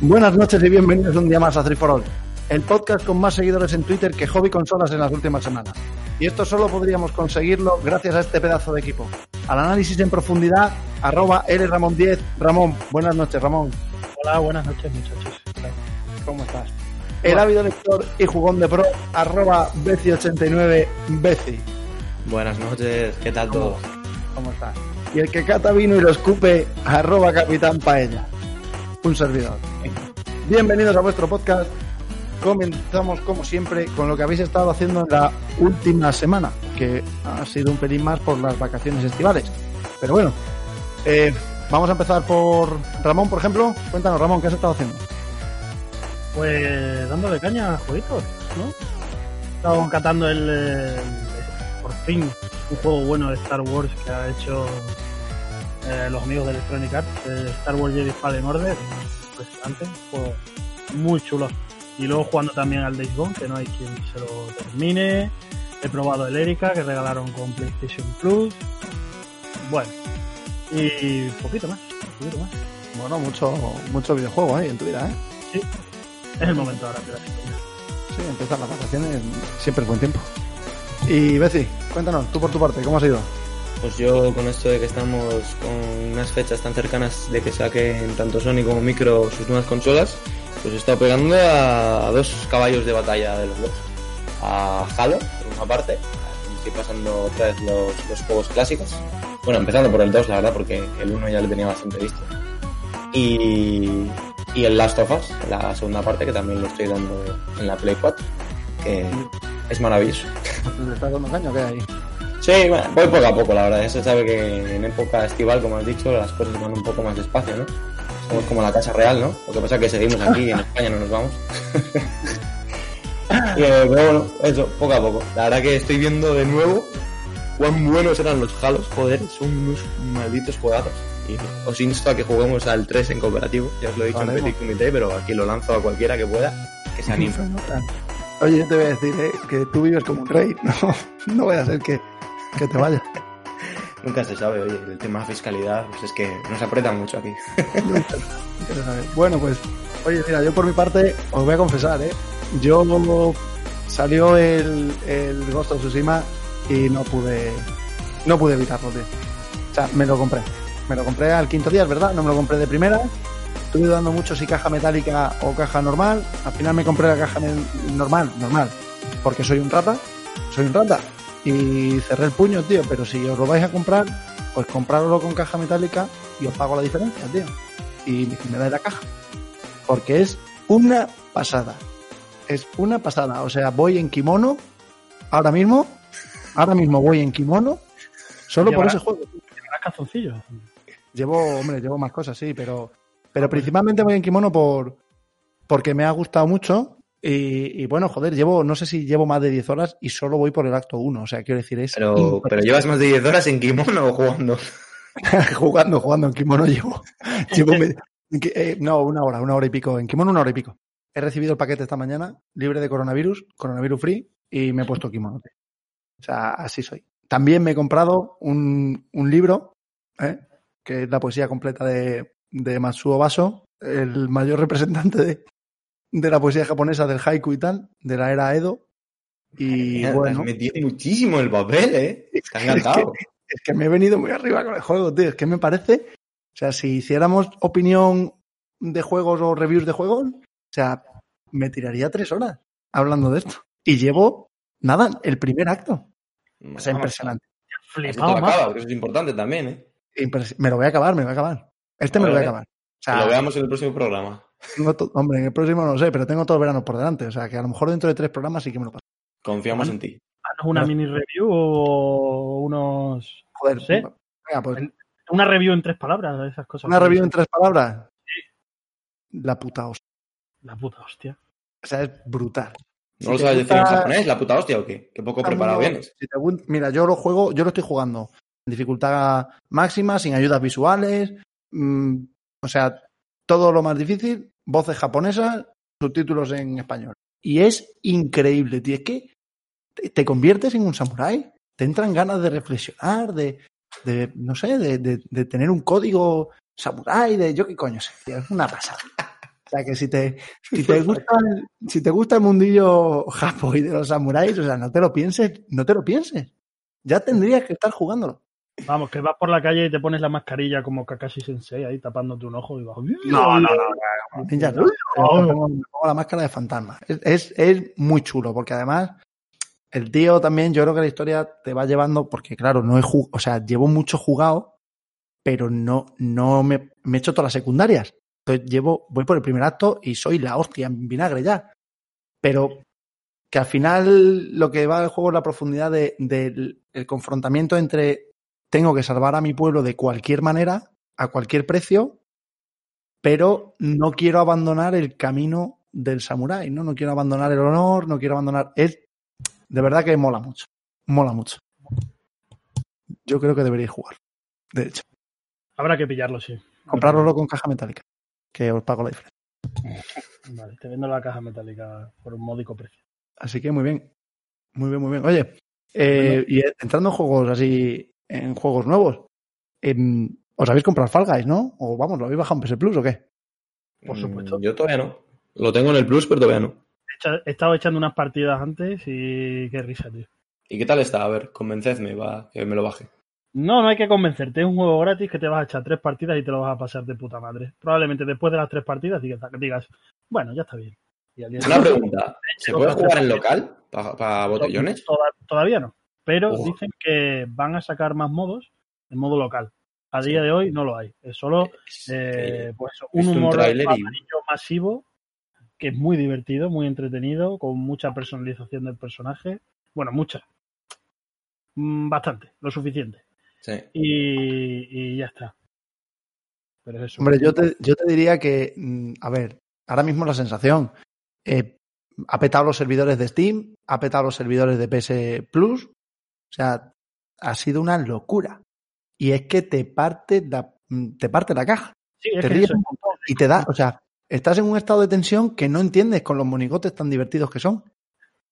Buenas noches y bienvenidos un día más a 3 for All, el podcast con más seguidores en Twitter que Hobby Consolas en las últimas semanas. Y esto solo podríamos conseguirlo gracias a este pedazo de equipo. Al análisis en profundidad, arroba Ramón10. Ramón, buenas noches, Ramón. Hola, buenas noches, muchachos. ¿Cómo estás? El ávido lector y jugón de pro, arroba Beci89, Beci. Buenas noches, ¿qué tal todo? ¿Cómo estás? Y el que cata vino y lo escupe, arroba Capitán Paella. Un servidor. Bienvenidos a vuestro podcast. Comenzamos, como siempre, con lo que habéis estado haciendo en la última semana, que ha sido un pelín más por las vacaciones estivales. Pero bueno, eh, vamos a empezar por Ramón, por ejemplo. Cuéntanos, Ramón, ¿qué has estado haciendo? Pues dándole caña a jueguitos, ¿no? He estado catando el, el- por fin, un juego bueno de Star Wars que ha hecho eh, los amigos de Electronic Arts, el Star Wars Jedi Fallen Order, impresionante, un juego muy chulo. Y luego jugando también al Days Gone, que no hay quien se lo termine. He probado el Erika, que regalaron con PlayStation Plus. Bueno, y poquito más, poquito más. Bueno, mucho, mucho videojuego ahí en tu vida, ¿eh? Sí, es el momento ahora historia. Sí, empiezan las vacaciones, siempre es buen tiempo. Y Beci, cuéntanos, tú por tu parte, ¿cómo ha sido? Pues yo con esto de que estamos con unas fechas tan cercanas de que saquen tanto Sony como Micro sus nuevas consolas, pues estado pegando a, dos caballos de batalla de los dos. A Halo, por una parte, estoy pasando otra vez los, los juegos clásicos. Bueno, empezando por el 2, la verdad, porque el 1 ya lo tenía bastante visto. Y, y el Last of Us, la segunda parte, que también lo estoy dando en la Play 4, que es maravilloso. ¿Le estás dando caño o qué hay? Sí, bueno, voy poco a poco, la verdad. Eso sabe que en época estival, como has dicho, las cosas van un poco más despacio, ¿no? Somos como la casa real, ¿no? Lo que pasa es que seguimos aquí y en España no nos vamos. Y, eh, pero bueno, eso, poco a poco. La verdad que estoy viendo de nuevo cuán buenos eran los Halos, joder, son unos malditos juegazos. Y os insto a que juguemos al 3 en cooperativo, ya os lo he dicho Vale, en Petit Comité, pero aquí lo lanzo a cualquiera que pueda, que se anime. Oye, yo te voy a decir, ¿eh? que tú vives como un rey. No, no voy a hacer que, que te vayas. Nunca se sabe, oye, el tema fiscalidad, pues es que nos aprieta mucho aquí. Bueno, pues, oye, mira, yo por mi parte os voy a confesar, ¿eh? Yo salió el, el Ghost of Tsushima y no pude, no pude evitarlo, tío. O sea, me lo compré. Me lo compré al quinto día, es verdad, no me lo compré de primera. Estuve dudando mucho si caja metálica o caja normal. Al final me compré la caja normal, normal. Porque soy un rata, soy un rata. Y cerré el puño, tío. Pero si os lo vais a comprar, pues comprároslo con caja metálica y os pago la diferencia, tío. Y me dais la caja. Porque es una pasada. Es una pasada. O sea, voy en kimono. Ahora mismo. Ahora mismo voy en kimono. Solo por ese juego. ¿Llevarás calzoncillos? Llevo, hombre, llevo más cosas, sí, pero, pero principalmente voy en kimono por, porque me ha gustado mucho. Y, y bueno, joder, llevo, no sé si llevo más de 10 horas y solo voy por el acto 1. O sea, quiero decir, es Pero, pero llevas más de 10 horas en kimono o jugando. jugando, jugando en kimono llevo. llevo eh, no, una hora, una hora y pico. En kimono, una hora y pico. He recibido el paquete esta mañana, libre de coronavirus, coronavirus free, y me he puesto kimono. O sea, así soy. También me he comprado un, un libro, ¿eh? que es la poesía completa de, de Matsuo Baso, el mayor representante de, de la poesía japonesa del haiku y tal, de la era Edo. Y bueno, has metido muchísimo el papel, ¿eh? Ha encantado. es que me he venido muy arriba con el juego, tío. Es que me parece. O sea, si hiciéramos opinión de juegos o reviews de juegos, o sea, me tiraría tres horas hablando de esto. Y llevo, nada, el primer acto. O sea, impresionante. Esto te Flipado lo más. acabas, que eso es importante también, ¿eh? Impres- Me lo voy a acabar, me lo voy a acabar. Este me lo voy a acabar. O Que sea, lo veamos en el próximo programa. Tengo to- Hombre, en el próximo no lo sé, pero tengo todo el verano por delante. O sea, que a lo mejor dentro de tres programas sí que me lo paso. Confiamos en ti. Una No. mini review o unos. Joder, Sí. venga, pues Una review en tres palabras de esas cosas. una review en tres palabras. La puta hostia. La puta hostia. O sea, es brutal. ¿No lo te sabes decir en gusta- japonés? ¿La puta hostia o qué? Qué poco el preparado vienes. si te mira, yo lo juego, yo lo estoy jugando en dificultad máxima, sin ayudas visuales, mm, o sea, todo lo más difícil, voces japonesas, subtítulos en español. Y es increíble, tío, es que te, te conviertes en un samurái, te entran ganas de reflexionar, de, de no sé, de, de- de tener un código samurái, de yo qué coño sé, tío, es una pasada. O sea que si te, si te gusta el, si te gusta el mundillo japo y de los samuráis, o sea, no te lo pienses, no te lo pienses. Ya tendrías que estar jugándolo. Vamos, que vas por la calle y te pones la mascarilla como Kakashi Sensei ahí tapándote un ojo y vas. No, no, no. Ninja, no. Me pongo, me pongo la máscara de fantasma. Es, es, es muy chulo, porque además el tío también, yo creo que la historia te va llevando, porque claro, no he jugado, o sea, llevo mucho jugado, pero no, no me, me he hecho todas las secundarias. Entonces llevo, voy por el primer acto y soy la hostia en vinagre ya. Pero que al final lo que va el juego es la profundidad de- del el confrontamiento entre tengo que salvar a mi pueblo de cualquier manera, a cualquier precio, pero no quiero abandonar el camino del samurái, ¿no? No quiero abandonar el honor, no quiero abandonar. Es de verdad que mola mucho. Mola mucho. Yo creo que deberíais jugar. De hecho, Habrá que pillarlo, sí. comprároslo con caja metálica. Que os pago la diferencia. Vale, te vendo la caja metálica por un módico precio. Así que muy bien. Muy bien, muy bien. Oye, eh, y entrando en juegos así, en juegos nuevos, em, os habéis comprado Fall Guys, ¿no? O vamos, ¿lo habéis bajado en PS Plus o qué? Por supuesto. Mm, Yo todavía no. Lo tengo en el Plus, pero todavía no. He estado echando unas partidas antes y qué risa, tío. ¿Y qué tal está? A ver, convencedme, va, que me lo baje. No, no hay que convencerte. Es un juego gratis que te vas a echar tres partidas y te lo vas a pasar de puta madre. Probablemente después de las tres partidas digas, digas bueno, ya está bien. Y al día Una pregunta. ¿Se puede jugar en local? ¿Para botellones? Toda- Todavía no. Pero Oh. dicen que van a sacar más modos en modo local. A día de hoy no lo hay. Es solo Es eh, pues, un humor masivo que es muy divertido, muy entretenido, con mucha personalización del personaje. Bueno, mucha. Mm, Bastante, lo suficiente. sí. Y, y ya está. Pero es eso. Hombre, yo te, yo te diría que, mm, a ver, ahora mismo la sensación, eh, ha petado los servidores de Steam, ha petado los servidores de PS Plus, o sea, ha sido una locura. Y es que te parte la, mm, te parte la caja, Sí, es te ríes un montón y te da, o sea, estás en un estado de tensión que no entiendes con los monigotes tan divertidos que son.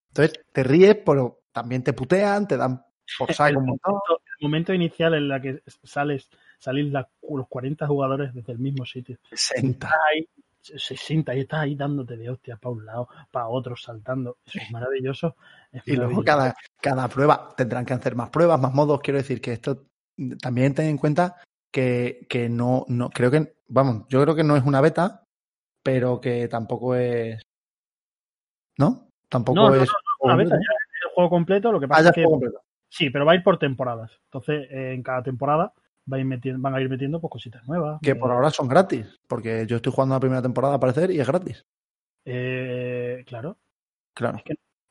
Entonces, te ríes, pero también te putean, te dan por saco el un montón. momento, el momento inicial en la que sales, salís los 40 jugadores desde el mismo sitio. 60. Estás ahí, 60 y estás ahí dándote de hostias para un lado, para otro, saltando. Eso es maravilloso. es Y luego cada, cada prueba tendrán que hacer más pruebas, más modos. Quiero decir que esto también ten en cuenta que, que no, no, creo que, vamos, yo creo que no es una beta, pero que tampoco es. ¿No? Tampoco No, no, es. no, Una beta ya es el juego completo, lo que Ah, pasa es que completo. sí, pero va a ir por temporadas. Entonces, eh, en cada temporada va a ir metiendo- van a ir metiendo pues, cositas nuevas. Que por ahora son gratis, porque yo estoy jugando la primera temporada a parecer y es gratis. eh, claro, Claro.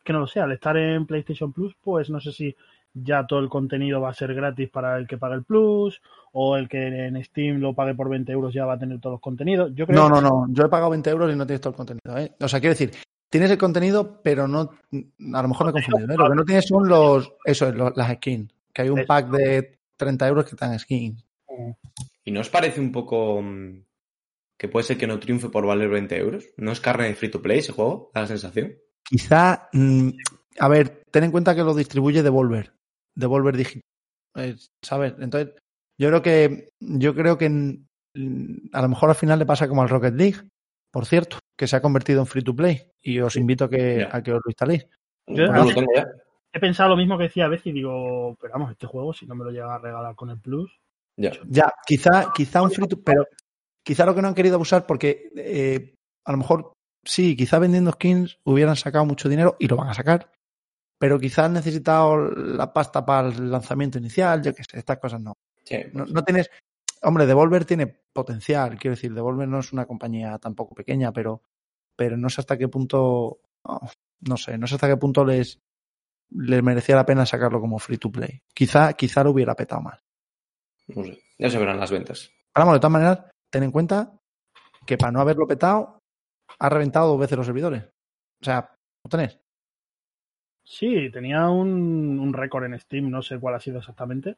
que no lo sé, al estar en PlayStation Plus, pues no sé si ya todo el contenido va a ser gratis para el que pague el Plus, o el que en Steam lo pague por 20 euros ya va a tener todos los contenidos. Yo creo No, no, no. Yo he pagado 20 euros y no tienes todo el contenido. ¿eh? O sea, quiero decir, tienes el contenido, pero no. A lo mejor me he confundido. ¿eh? Lo que no tienes son los. Eso es, los- las skins. Que hay un pack de 30 euros que están skins. ¿Y no os parece un poco mm, que puede ser que no triunfe por valer 20 euros? ¿No es carne de free to play ese juego? Da la sensación. Quizá. mm, a ver, ten en cuenta que lo distribuye Devolver. Devolver Digital. Eh, ¿Sabes? Entonces, yo creo que. Yo creo que. mm, A lo mejor al final le pasa como al Rocket League, por cierto, que se ha convertido en free to play. Y os invito a que, a que os lo instaléis. Yo- No lo tengo ya. He pensado lo mismo que decía a veces y digo, pero vamos, este juego, si no me lo llega a regalar con el Plus, Ya. Ya, quizá, quizá un free to pero quizá lo que no han querido abusar porque eh, a lo mejor sí, quizá vendiendo skins hubieran sacado mucho dinero y lo van a sacar, pero quizá han necesitado la pasta para el lanzamiento inicial, yo qué sé, estas cosas no. Sí. No, no tienes, hombre, Devolver tiene potencial, quiero decir, Devolver no es una compañía tampoco pequeña, pero, pero no sé hasta qué punto, oh, no sé, no sé hasta qué punto les, les merecía la pena sacarlo como free to play. Quizá, quizá lo hubiera petado mal. No sé, ya se verán las ventas. Vamos, de todas maneras, ten en cuenta que para no haberlo petado, ha reventado dos veces los servidores. O sea, ¿lo tenés? Sí, tenía un, un récord en Steam, no sé cuál ha sido exactamente,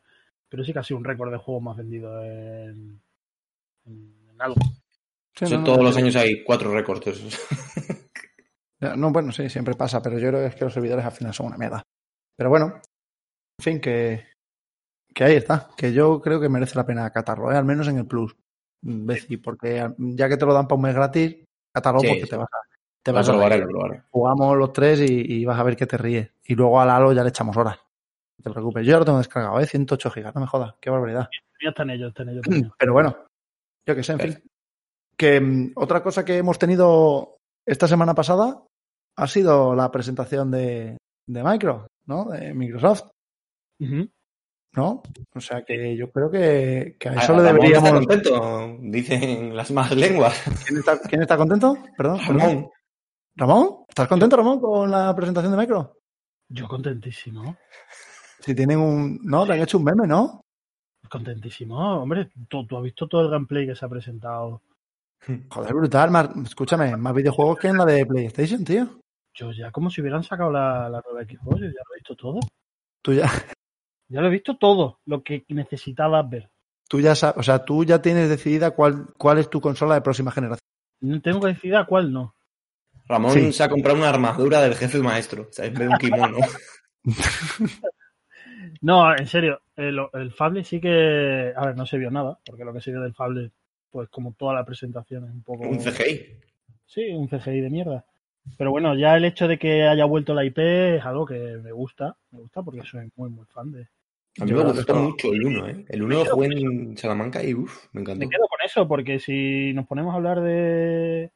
pero sí que ha sido un récord de juegos más vendido en, en, en algo. Sí, Sí, no, no, todos no, los años hay cuatro récords. No, bueno, sí, siempre pasa, pero yo creo que es que los servidores al final son una mierda. Pero bueno, en fin, que, que ahí está, que yo creo que merece la pena catarlo, ¿eh? al menos en el Plus, Beci, porque ya que te lo dan para un mes gratis, catarlo Sí, porque sí. te vas a, te vas a probaré, reír. lo probaré. Jugamos los tres y, y vas a ver que te ríes. Y luego al Halo ya le echamos horas. No te preocupes. Yo ya lo tengo descargado, ¿eh? 108 gigas, no me jodas, qué barbaridad. Ya están ellos, están ellos también. Pero bueno, yo qué sé, en fin. Que mm, otra cosa que hemos tenido esta semana pasada ha sido la presentación de, de Micro, ¿no? De Microsoft. ¿no? O sea que yo creo que, que a eso Ah, le Ramón está deberíamos. contento, dicen las más lenguas. ¿Quién está, quién está contento? Perdón, perdón. Ramón. ¿Ramón? ¿Estás contento, Ramón, con la presentación de Micro? Yo contentísimo, Si tienen un. No, te han hecho un meme, ¿no? contentísimo. Hombre, tú, tú has visto todo el gameplay que se ha presentado. Joder, brutal. Más, escúchame, más videojuegos que en la de PlayStation, tío. Yo ya como si hubieran sacado la, la nueva Xbox, yo ya lo he visto todo. Tú ya, Ya lo he visto todo, lo que necesitabas ver. tú ya sabes, o sea, tú ya tienes decidida cuál, cuál es tu consola de próxima generación. No Tengo que decidir a cuál no. Ramón Sí. se ha comprado una armadura del jefe maestro. O sea, en vez de un kimono. No, en serio, el, el Fable sí que. A ver, no se vio nada, porque lo que se vio del Fable, pues como toda la presentación es un poco. un CGI. Sí, un CGI de mierda. Pero bueno, ya el hecho de que haya vuelto la IP es algo que me gusta, me gusta porque soy muy, muy fan de. A mí Yo me gustó mucho el 1, ¿eh? El 1 lo jugué en Salamanca y uff, me encantó. Me quedo con eso, porque si nos ponemos a hablar de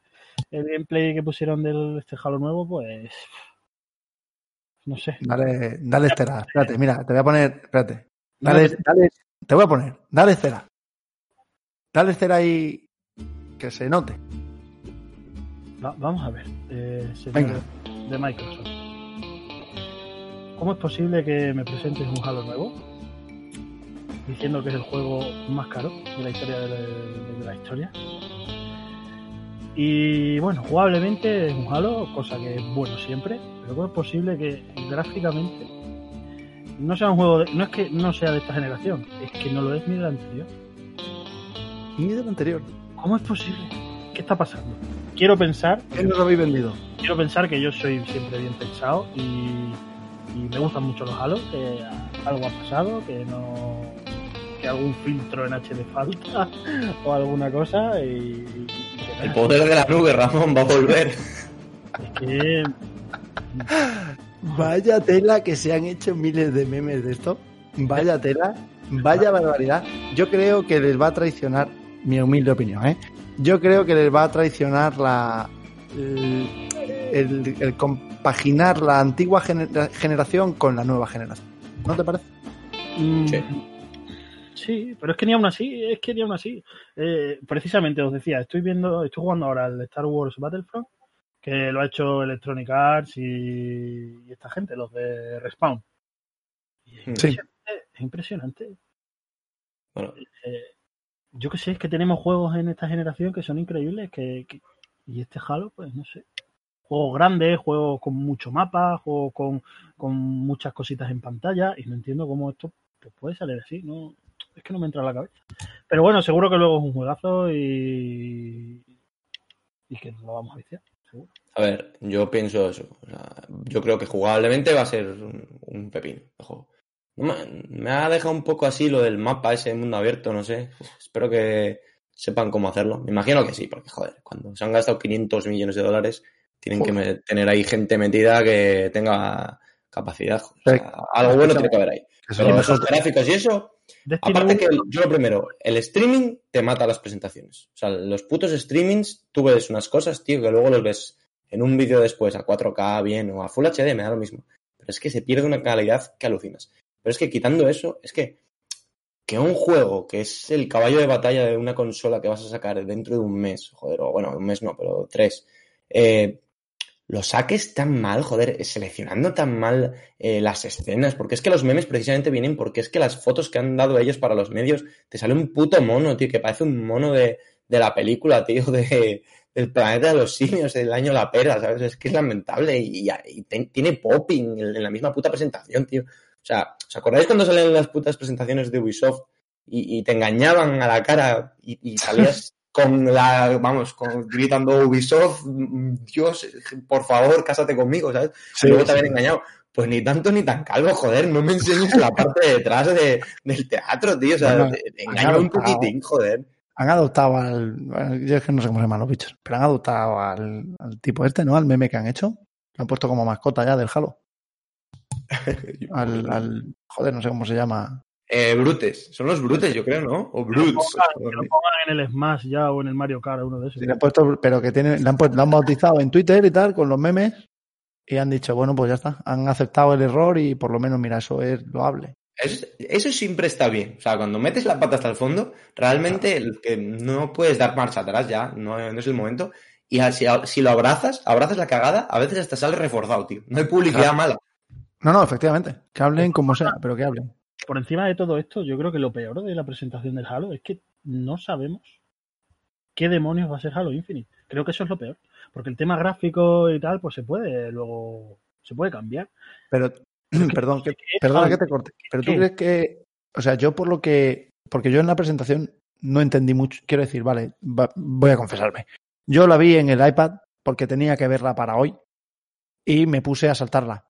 el gameplay que pusieron del este Halo nuevo, pues. No sé. Dale, dale cera. Espérate, mira, te voy a poner. Espérate. Dale, dale, te voy a poner. Dale cera. Dale cera ahí. Que se note. Va- vamos a ver, eh, señor de Microsoft. ¿Cómo es posible que me presentes un Halo nuevo? Diciendo que es el juego más caro de la historia de la, de la historia. Y bueno, jugablemente es un Halo, cosa que es bueno siempre, pero ¿cómo es posible que gráficamente no sea un juego de, no es que no sea de esta generación, es que no lo es ni de la anterior? Ni del anterior. ¿Cómo es posible? ¿Qué está pasando? Quiero pensar ¿Qué nos habéis vendido? quiero pensar que yo soy siempre bien pensado y, y me gustan mucho los Halo, que algo ha pasado, que no que algún filtro en HD falta o alguna cosa y, y- y que El poder de la nube, Ramón, va a volver. es que Vaya tela que se han hecho miles de memes de esto. Vaya tela. Vaya barbaridad. Yo creo que les va a traicionar, mi humilde opinión, ¿eh? Yo creo que les va a traicionar la. El, el- el compaginar la antigua gener- generación con la nueva generación. ¿No te parece? mm, Sí. sí, pero es que ni aún así, es que ni aún así. Eh, precisamente os decía, estoy viendo, estoy jugando ahora el Star Wars Battlefront, que lo ha hecho Electronic Arts y, y esta gente, los de Respawn. Y es Sí. impresionante, es impresionante. Bueno, Eh, yo que sé, es que tenemos juegos en esta generación que son increíbles, que, y este Halo, pues no sé. Juegos grandes, juegos con mucho mapa, juegos con, con muchas cositas en pantalla, y no entiendo cómo esto pues, puede salir así, no es que no me entra en la cabeza. Pero bueno, seguro que luego es un juegazo y, y que lo vamos a viciar, seguro. a ver, yo pienso eso. O sea, yo creo que jugablemente va a ser un, un pepino. No me, ha dejado un poco así lo del mapa, ese mundo abierto, no sé. Espero que sepan cómo hacerlo. Me imagino que sí, porque joder, cuando se han gastado 500 millones de dólares, tienen que tener ahí gente metida que tenga capacidad. O sea, algo bueno tiene que haber ahí. Eso Pero es esos mejor. gráficos y eso, Aparte 1, que yo lo primero, el streaming te mata las presentaciones. O sea, los putos streamings, tú ves unas cosas, tío, que luego los ves en un vídeo después a 4K bien o a Full HD, me da lo mismo. Pero es que se pierde una calidad que alucinas. Pero es que quitando eso, es que que un juego que es el caballo de batalla de una consola que vas a sacar dentro de un mes, joder, o bueno, un mes no, pero tres, eh, lo saques tan mal, joder, seleccionando tan mal eh, las escenas, porque es que los memes precisamente vienen porque es que las fotos que han dado ellos para los medios, te sale un puto mono, tío, que parece un mono de, de la película, tío, de, del planeta de los simios, del año La Pera, ¿sabes? Es que es lamentable y, tiene popping en, en, la misma puta presentación, tío. O sea, ¿os acordáis cuando salen las putas presentaciones de Ubisoft y, y te engañaban a la cara y, y salías con la, vamos, con, gritando Ubisoft, Dios, por favor, cásate conmigo, ¿sabes? Sí, luego te habían engañado. Pues ni tanto ni tan calvo, joder, no me enseñes la parte de detrás de, del teatro, tío, o sea, bueno, te, te engaño un poquitín, joder. Han adoptado al, bueno, yo es que no sé cómo se llaman los bichos, pero han adoptado al, al tipo este, ¿no? Al meme que han hecho. Lo han puesto como mascota ya del Halo. al, al, joder, no sé cómo se llama. Eh, brutes, son los brutes, yo creo, ¿no? O brutes. Que lo, pongan, en el Smash ya o en el Mario Kart, uno de esos. Sí, le han puesto, pero que tienen, le han, puesto, lo han bautizado en Twitter y tal, con los memes, y han dicho, bueno, pues ya está, han aceptado el error y por lo menos, mira, eso es loable. Eso, eso siempre está bien. O sea, cuando metes la pata hasta el fondo, realmente el que no puedes dar marcha atrás ya, no, no es el momento. Y si, si, lo abrazas, abrazas la cagada, a veces hasta sale reforzado, tío. No hay publicidad claro. mala. No, no, efectivamente. Que hablen como sea, pero que hablen por encima de todo esto, yo creo que lo peor de la presentación del Halo es que no sabemos qué demonios va a ser Halo Infinite. Creo que eso es lo peor. Porque el tema gráfico y tal, pues se puede luego, se puede cambiar. Pero, perdón, que, perdona que te corte. Pero tú crees que, o sea, yo por lo que, porque yo en la presentación no entendí mucho, quiero decir, vale, va, voy a confesarme. Yo la vi en el iPad porque tenía que verla para hoy y me puse a saltarla.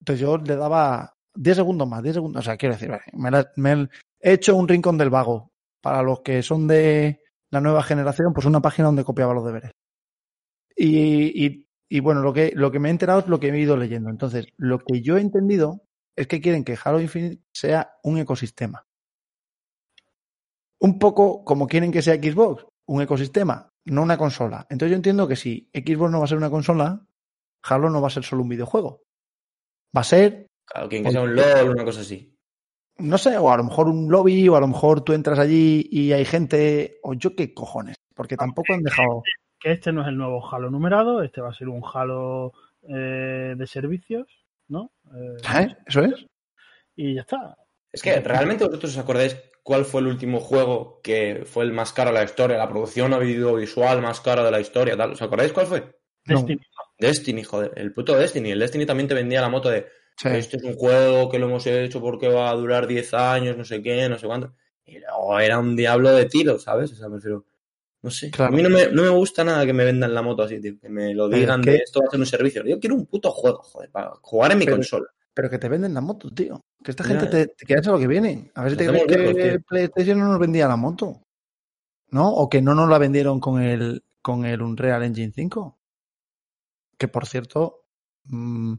Entonces yo le daba 10 segundos más, 10 segundos. O sea, quiero decir, me, la, me, he hecho un rincón del vago. Para los que son de la nueva generación, pues una página donde copiaba los deberes. Y, y, y, bueno, lo que, lo que me he enterado es lo que he ido leyendo. Entonces, lo que yo he entendido es que quieren que Halo Infinite sea un ecosistema. Un poco como quieren que sea Xbox, un ecosistema, no una consola. Entonces yo entiendo que si Xbox no va a ser una consola, Halo no va a ser solo un videojuego. Va a ser Claro, quien que sea un LOL, una cosa así. No sé, o a lo mejor un lobby, o a lo mejor tú entras allí y hay gente, o yo qué cojones, porque tampoco han dejado. Que este no es el nuevo Halo numerado, este va a ser un Halo eh, de servicios, ¿no? Eh, ¿Eh? ¿Eso es? Y ya está. Es que realmente vosotros os acordáis cuál fue el último juego que fue el más caro de la historia, la producción audiovisual más cara de la historia, tal. ¿Os acordáis cuál fue? Destiny. No. Destiny, joder, el puto Destiny. El Destiny también te vendía la moto de Sí. Este es un juego que lo hemos hecho porque va a durar 10 años, no sé qué, no sé cuánto. Y luego era un diablo de tiro, ¿sabes? O sea, prefiero. No sé. Claro. A mí no me, no me, gusta nada que me vendan la moto así, tío. Que me lo digan de esto va a ser un servicio. Yo quiero un puto juego, joder, para jugar en mi pero, consola. Pero que te venden la moto, tío. Que esta gente te, te queda lo que viene. A ver si te crees que lejos, PlayStation no nos vendía la moto. ¿No? O que no nos la vendieron con el, con el Unreal Engine 5. Que por cierto, mmm,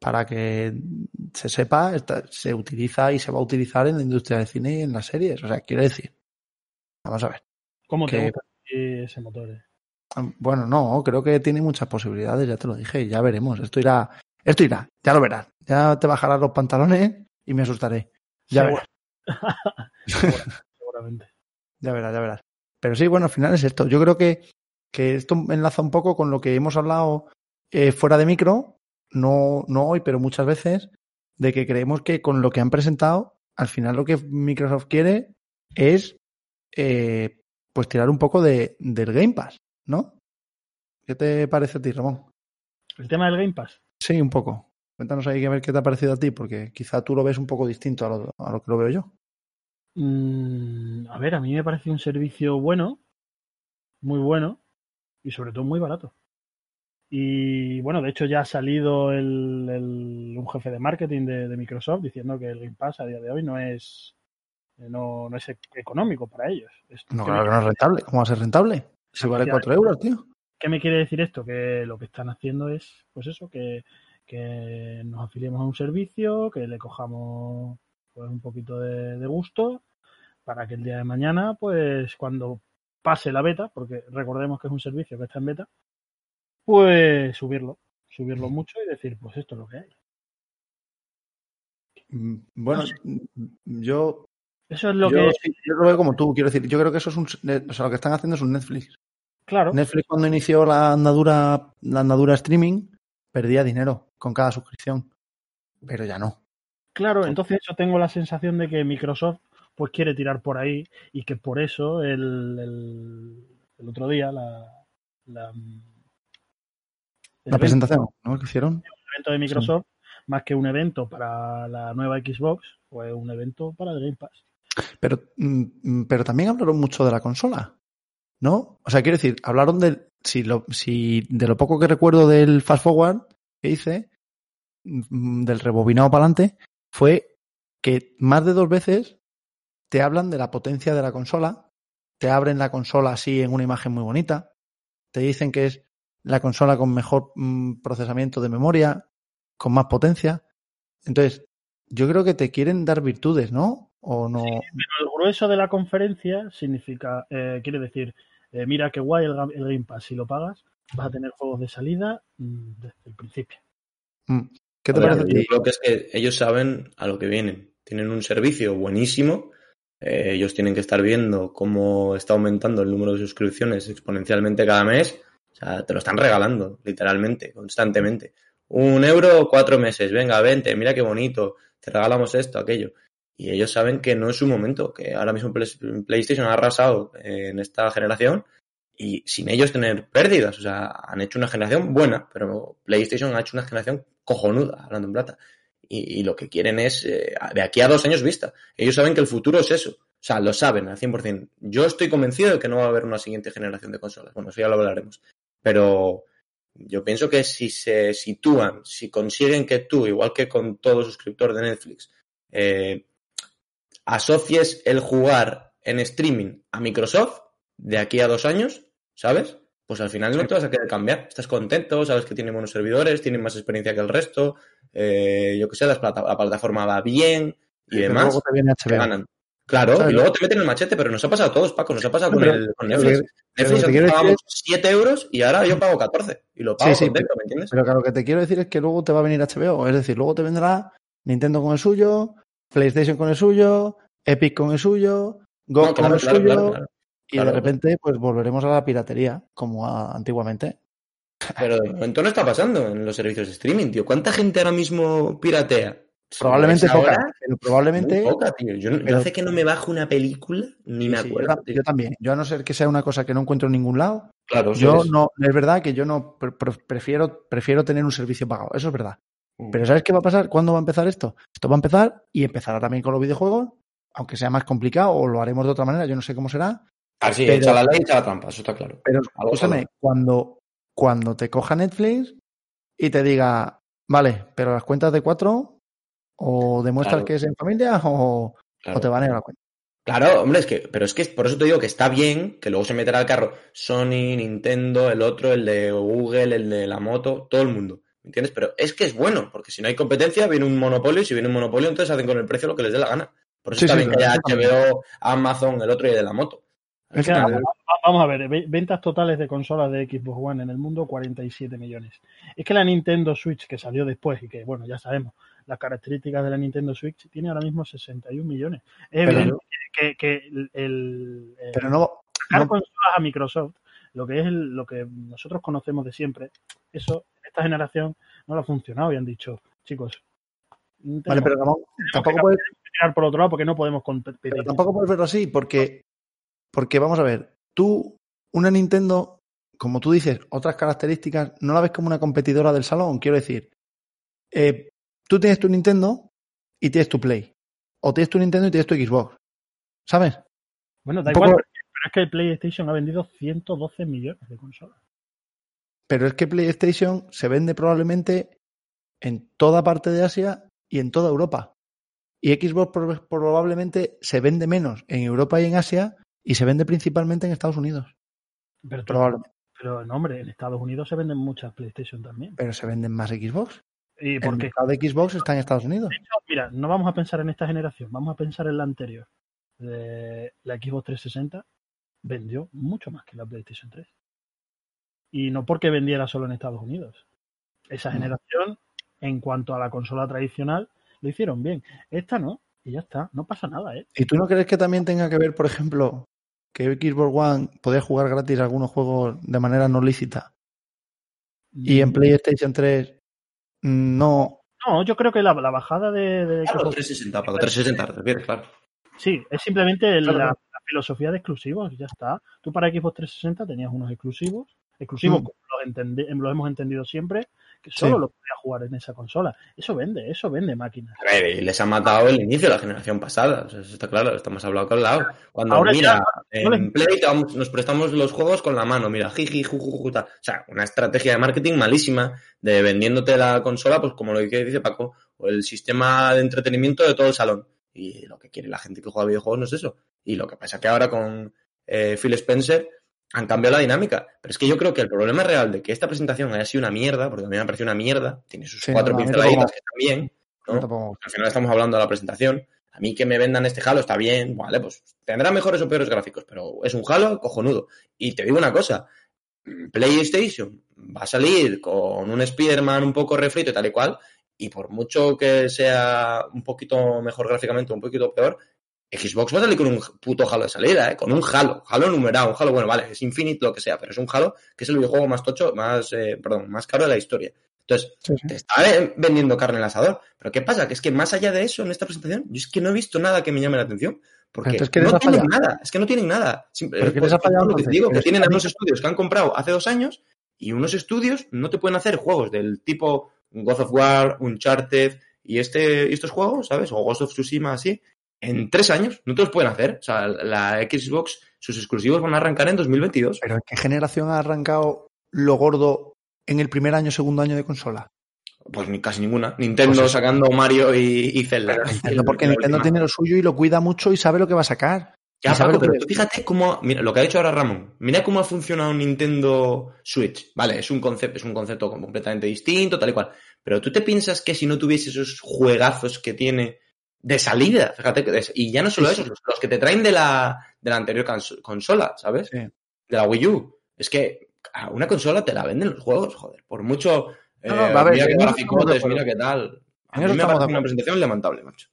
para que se sepa, se utiliza y se va a utilizar en la industria del cine y en las series. O sea, quiero decir, vamos a ver. ¿Cómo te que, gusta ese motor? Eh? Bueno, no, creo que tiene muchas posibilidades, ya te lo dije, ya veremos. Esto irá, esto irá, ya lo verás. Ya te bajarás los pantalones y me asustaré. Ya verás. Seguramente. ya verás, ya verás. Pero sí, bueno, al final es esto. Yo creo que, que esto enlaza un poco con lo que hemos hablado eh, fuera de micro, no, no hoy, pero muchas veces, de que creemos que con lo que han presentado, al final lo que Microsoft quiere es eh, pues tirar un poco de, del Game Pass, ¿no? ¿Qué te parece a ti, Ramón? ¿El tema del Game Pass? Sí, un poco. Cuéntanos ahí a ver qué te ha parecido a ti, porque quizá tú lo ves un poco distinto a lo, a lo que lo veo yo. Mm, a ver, a mí me parece un servicio bueno, muy bueno y sobre todo muy barato. Y bueno, de hecho ya ha salido el, el, un jefe de marketing de, de, Microsoft diciendo que el Game Pass a día de hoy no es no, no es económico para ellos. No, claro que no es rentable. ¿Cómo va a ser rentable? Si vale 4 euros, tío. ¿Qué me quiere decir esto? Que lo que están haciendo es, pues eso, que, que nos afiliemos a un servicio, que le cojamos pues un poquito de, de gusto para que el día de mañana, pues cuando pase la beta, porque recordemos que es un servicio que está en beta, pues subirlo, subirlo mucho y decir, pues esto es lo que hay. Bueno, no sé. yo Eso es lo yo, que. sí, yo lo veo como tú, quiero decir, yo creo que eso es un, o sea, lo que están haciendo es un Netflix. Claro. Netflix cuando inició la andadura, la andadura streaming, perdía dinero con cada suscripción, pero ya no. Claro, entonces yo tengo la sensación de que Microsoft pues quiere tirar por ahí y que por eso el, el, el otro día la, la, la presentación ¿no? que hicieron. El evento de Microsoft, sí. más que un evento para la nueva Xbox, fue un evento para Game Pass. Pero, mm, pero también hablaron mucho de la consola, ¿no? O sea, quiero decir, hablaron de si, lo, si de lo poco que recuerdo del Fast Forward que hice, mm, del rebobinado para adelante, fue que más de dos veces te hablan de la potencia de la consola, te abren la consola así en una imagen muy bonita, te dicen que es la consola con mejor mmm, procesamiento de memoria, con más potencia. Entonces, yo creo que te quieren dar virtudes, ¿no? O no. Sí, pero el grueso de la conferencia significa, eh, quiere decir, eh, mira qué guay el, el, Game Pass, si lo pagas, vas a tener juegos de salida mmm, desde el principio. Mm. ¿Qué te ver, parece? Yo creo que es que ellos saben a lo que vienen. Tienen un servicio buenísimo. Eh, ellos tienen que estar viendo cómo está aumentando el número de suscripciones exponencialmente cada mes. Te lo están regalando, literalmente, constantemente. Un euro, cuatro meses. Venga, vente, mira qué bonito. Te regalamos esto, aquello. Y ellos saben que no es su momento, que ahora mismo PlayStation ha arrasado en esta generación y sin ellos tener pérdidas. O sea, han hecho una generación buena, pero PlayStation ha hecho una generación cojonuda, hablando en plata. Y, y lo que quieren es, eh, de aquí a dos años vista. Ellos saben que el futuro es eso. O sea, lo saben al 100%. Yo estoy convencido de que no va a haber una siguiente generación de consolas. Bueno, eso ya lo hablaremos. Pero yo pienso que si se sitúan, si consiguen que tú, igual que con todo suscriptor de Netflix, eh, asocies el jugar en streaming a Microsoft de aquí a dos años, ¿sabes? Pues al final no te vas a querer cambiar. Estás contento, sabes que tienen buenos servidores, tienen más experiencia que el resto, eh, yo que sé, la, plata la, plataforma va bien y demás. Luego te viene HBO. ganan. Claro, ¿Sabes? y luego te meten el machete, pero nos ha pasado a todos, Paco, nos ha pasado con, pero- el, con pero Netflix. que- pero Netflix antes pagábamos 7 euros y ahora yo pago 14. Y lo pago Sí, sí, contento, ¿me entiendes? Pero claro, lo que te quiero decir es que luego te va a venir HBO. Es decir, luego te vendrá Nintendo con el suyo, PlayStation con el suyo, Epic con el suyo, Go No, con el claro, suyo. claro. Y de repente, pues volveremos a la piratería, como a- antiguamente. Pero de momento no está pasando en los servicios de streaming, tío. ¿Cuánta gente ahora mismo piratea? Probablemente poca, pero probablemente. Poca, tío. Yo, pero- hace que no me bajo una película, ni me Sí, sí, yo, acuerdo. yo también. Yo a no ser que sea una cosa que no encuentro en ningún lado, Claro, yo es. no, es verdad que yo no pre- pre- prefiero, prefiero tener un servicio pagado. Eso es verdad. Mm. Pero ¿sabes qué va a pasar? ¿Cuándo va a empezar esto? Esto va a empezar y empezará también con los videojuegos, aunque sea más complicado o lo haremos de otra manera, yo no sé cómo será. Ah, sí, pero- echa la ley, echa la trampa, eso está claro. Pero escúchame, cuando, cuando te coja Netflix y te diga, vale, pero las cuentas de cuatro, o demuestras Claro. que es en familia o, Claro. o te va a negar la cuenta. Claro, hombre, es que, pero es que por eso te digo que está bien que luego se meterá al carro Sony, Nintendo, el otro, el de Google, el de la moto, todo el mundo. ¿Me entiendes? Pero es que es bueno, porque si no hay competencia, viene un monopolio, y si viene un monopolio, entonces hacen con el precio lo que les dé la gana. Por eso Sí, está sí, bien que haya. HBO, Amazon, el otro y el de la moto. Es que, Eso vamos, a ver, ve- ventas totales de consolas de Xbox One en el mundo, 47 millones. Es que la Nintendo Switch, que salió después y que, bueno, ya sabemos las características de la Nintendo Switch, tiene ahora mismo 61 millones. Es Pero- evidente que, que el, el- el- Pero no, sacar no- consolas a Microsoft, lo que es el- lo que nosotros conocemos de siempre, eso, esta generación no lo ha funcionado y han dicho, chicos, vale, pero Ramón, tampoco puedes, tirar por otro lado porque no podemos competir. pero tampoco puedes verlo así, porque, porque vamos a ver, tú, una Nintendo, como tú dices, otras características, no la ves como una competidora del salón, quiero decir, eh, tú tienes tu Nintendo y tienes tu Play, o tienes tu Nintendo y tienes tu Xbox, ¿sabes? Bueno, da poco- igual, pero es que el PlayStation ha vendido 112 millones de consolas. Pero es que PlayStation se vende probablemente en toda parte de Asia y en toda Europa. Y Xbox prob- probablemente se vende menos en Europa y en Asia y se vende principalmente en Estados Unidos. Pero, Probablemente. pero no, hombre, en Estados Unidos se venden muchas PlayStation también. Pero se venden más Xbox. ¿Y El por qué? mercado de Xbox está en Estados Unidos. Hecho, mira, no vamos a pensar en esta generación, vamos a pensar en la anterior. De la Xbox 360 vendió mucho más que la PlayStation 3. Y no porque vendiera solo en Estados Unidos. Esa generación, en cuanto a la consola tradicional, lo hicieron bien. Esta no. Y ya está, no pasa nada, ¿eh? ¿Y tú no crees que también tenga que ver, por ejemplo, que Xbox One podía jugar gratis algunos juegos de manera no lícita y en Mm, PlayStation 3 no? No, yo creo que la, la bajada de, de Claro, Xbox 360, Paco, 360 te refieres, claro. Sí, es simplemente el- Claro, la, filosofía de exclusivos, ya está. Tú para Xbox 360 tenías unos exclusivos, exclusivos Mm. como los, entendi- los hemos entendido siempre, que solo Sí. los podías jugar en esa consola. Eso vende, eso vende máquinas. A ver, y les ha matado el inicio de la generación pasada. Eso está claro, estamos hablado con lado. Cuando, Ahora mira, ya, no en Play vamos- nos prestamos los juegos con la mano, mira, jiji, juju, juju, tal. O sea, una estrategia de marketing malísima de vendiéndote la consola, pues como lo que dice Paco, o el sistema de entretenimiento de todo el salón. Y lo que quiere la gente que juega videojuegos no es eso. Y lo que pasa que ahora con eh, Phil Spencer han cambiado la dinámica. Pero es que yo creo que el problema real de que esta presentación haya sido una mierda, porque a mí me ha parecido una mierda, tiene sus Sí, cuatro no, pinceladitas que están bien, ¿no? Al final estamos hablando de la presentación. A mí que me vendan este Halo está bien, vale, pues tendrá mejores o peores gráficos, pero es un Halo cojonudo. Y te digo una cosa, PlayStation va a salir con un Spider-Man un poco refrito y tal y cual, y por mucho que sea un poquito mejor gráficamente, un poquito peor, Xbox va a salir con un puto Halo de salida, ¿eh? con un Halo, Halo numerado, un Halo, bueno, vale, es Infinite, lo que sea, pero es un Halo que es el videojuego más tocho, más, eh, perdón, más caro de la historia. Entonces, Sí, sí. te está eh, vendiendo carne al asador. Pero ¿qué pasa? Que es que más allá de eso, en esta presentación, yo es que no he visto nada que me llame la atención. Porque Entonces, ¿qué les no tienen nada. Es que no tienen nada. Simple- ¿Pero qué pues, les ha fallado lo que te digo, que tienen a unos estudios que han comprado hace dos años y unos estudios no te pueden hacer juegos del tipo God of War, Uncharted y, este, y estos juegos, ¿sabes? O Ghost of Tsushima así. En tres años no te los pueden hacer. O sea, la Xbox, sus exclusivos van a arrancar en 2022. Pero ¿en qué generación ha arrancado lo gordo en el primer año, segundo año de consola? Pues ni casi ninguna. Nintendo Pues sacando Mario y, y Zelda. Pero Nintendo, El- porque Nintendo tiene lo suyo y lo cuida mucho y sabe lo que va a sacar. Ya, Paco, pero tú fíjate cómo, mira, lo que ha dicho ahora Ramón, mira cómo ha funcionado Nintendo Switch. Vale, es un concepto, es un concepto completamente distinto, tal y cual. Pero tú te piensas que si no tuviese esos juegazos que tiene de salida, fíjate que, y ya no solo Sí, esos, los, los que te traen de la, de la anterior cons- consola, ¿sabes? Sí. De la Wii U. Es que a una consola te la venden los juegos, joder. Por mucho, No, no, eh, a ver, mira qué graficotes, mira qué tal. A mí me parece una presentación lamentable, macho.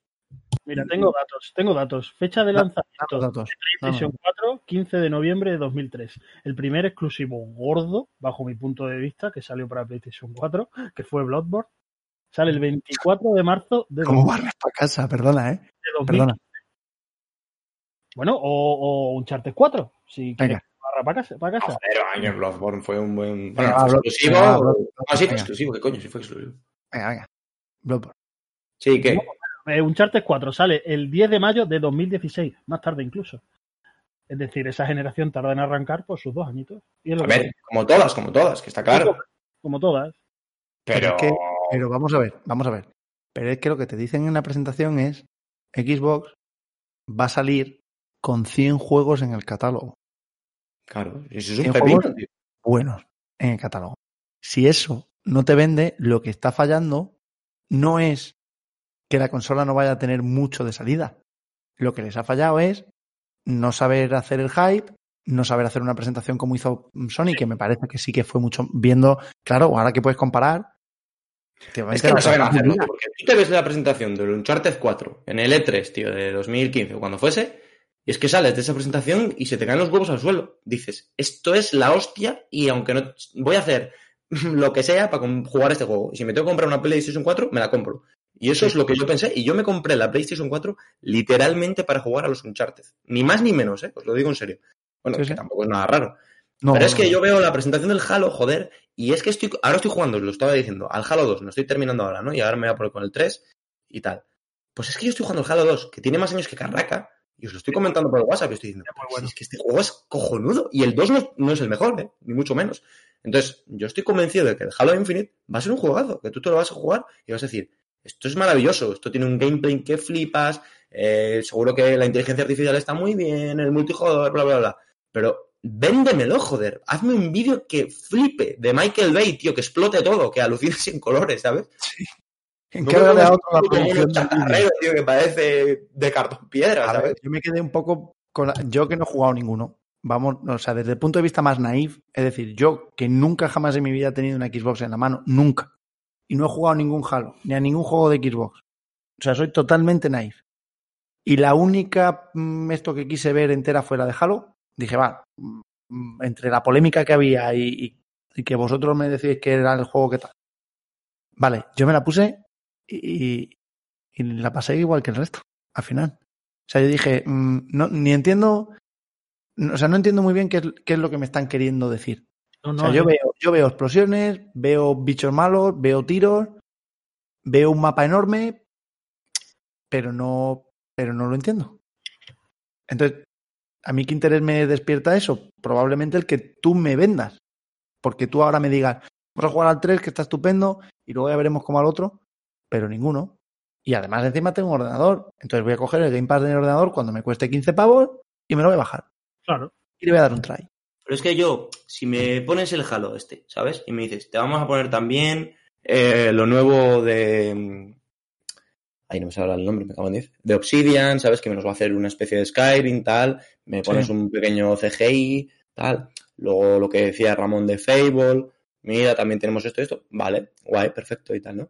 Mira, tengo datos, tengo datos. Fecha de lanzamiento Datos, datos. PlayStation 4, 15 de noviembre de 2003. El primer exclusivo gordo, bajo mi punto de vista, que salió para PlayStation 4, que fue Bloodborne, sale el 24 de marzo de, ¿Cómo 2000 barres para casa? Perdona, ¿eh? de 2000. Perdona. Bueno, o, o Uncharted 4, si quieres Venga. barra para casa. Para casa. Joder, años Bloodborne fue un buen. Bueno, fue exclusivo. venga, Ah, sí, fue exclusivo, ¿qué coño? Sí, fue exclusivo. Venga, venga. Bloodborne. Sí, que. Eh, Uncharted 4 sale el 10 de mayo de 2016, más tarde incluso. Es decir, esa generación tarda en arrancar por sus dos añitos. Y A que ver, como todas, como todas, que está claro. Como todas. Pero. es que- Pero vamos a ver, vamos a ver. Pero es que lo que te dicen en la presentación es Xbox va a salir con 100 juegos en el catálogo. Claro, eso es un ¿Qué pepino, tío. buenos en el catálogo. Si eso no te vende, lo que está fallando no es que la consola no vaya a tener mucho de salida. Lo que les ha fallado es no saber hacer el hype, no saber hacer una presentación como hizo Sony, que me parece que sí que fue mucho viendo, claro, ahora que puedes comparar. Es que no saben hacerlo, porque tú te ves la presentación del Uncharted 4 en el E3, tío, de 2015 o cuando fuese, y es que sales de esa presentación y se te caen los huevos al suelo. Dices, esto es la hostia y aunque no voy a hacer lo que sea para jugar este juego. Y si me tengo que comprar una PlayStation 4, me la compro. Y eso es lo que yo pensé. Y yo me compré la PlayStation 4 literalmente para jugar a los Uncharted. Ni más ni menos, ¿eh? Os lo digo en serio. Bueno, Sí, que tampoco es nada raro. No, Pero es que no. yo veo la presentación del Halo, joder, y es que estoy, ahora estoy jugando, os lo estaba diciendo, al Halo 2, no estoy terminando ahora, ¿no? Y ahora me voy a poner con el 3 y tal. Pues es que yo estoy jugando al Halo 2, que tiene más años que Carraca, y os lo estoy comentando por el WhatsApp, y estoy diciendo, muy "Pero bueno. si es que este juego es cojonudo, y el 2 no, no es el mejor, ¿eh? Ni mucho menos. Entonces, yo estoy convencido de que el Halo Infinite va a ser un juegazo, que tú te lo vas a jugar y vas a decir, esto es maravilloso, esto tiene un gameplay que flipas, eh, seguro que la inteligencia artificial está muy bien, el multijugador, bla, bla, bla. Pero véndemelo, joder. Hazme un vídeo que flipe de Michael Bay, tío, que explote todo, que alucine sin colores, ¿sabes? ¿En No qué me pongas otro la producción tío, que parece de cartón piedra, A ver, ¿sabes? yo me quedé un poco con la- yo que no he jugado ninguno. Vamos, o sea, desde el punto de vista más naif, es decir, yo que nunca jamás en mi vida he tenido una Xbox en la mano, nunca. Y no he jugado a ningún Halo, ni a ningún juego de Xbox. O sea, soy totalmente naif. Y la única mm, esto que quise ver entera fuera de Halo, dije, va, mm, entre la polémica que había y, y- y que vosotros me decís que era el juego que tal. Vale, yo me la puse y, y la pasé igual que el resto, al final. O sea, yo dije, mm, no, ni entiendo, no- o sea, no entiendo muy bien qué es, qué es lo que me están queriendo decir. No, O no, sea, yo veo, yo veo explosiones, veo bichos malos, veo tiros, veo un mapa enorme, pero no, pero no lo entiendo. Entonces, ¿a mí qué interés me despierta eso? Probablemente el que tú me vendas. Porque tú ahora me digas, vamos a jugar al 3, que está estupendo, y luego ya veremos cómo al otro, pero ninguno. Y además encima tengo un ordenador. Entonces voy a coger el Game Pass del ordenador cuando me cueste 15 pavos y me lo voy a bajar. Claro. Y le voy a dar un try. Pero es que yo, si me pones el Halo este, ¿sabes? Y me dices, te vamos a poner también eh, lo nuevo de... Ahí no me sale el nombre, me acabo de decir. De Obsidian, ¿sabes? Que nos va a hacer una especie de Skyrim, tal. Me pones Sí. un pequeño CGI, tal. Luego lo que decía Ramón de Fable. Mira, también tenemos esto y esto. Vale, guay, perfecto y tal, ¿no?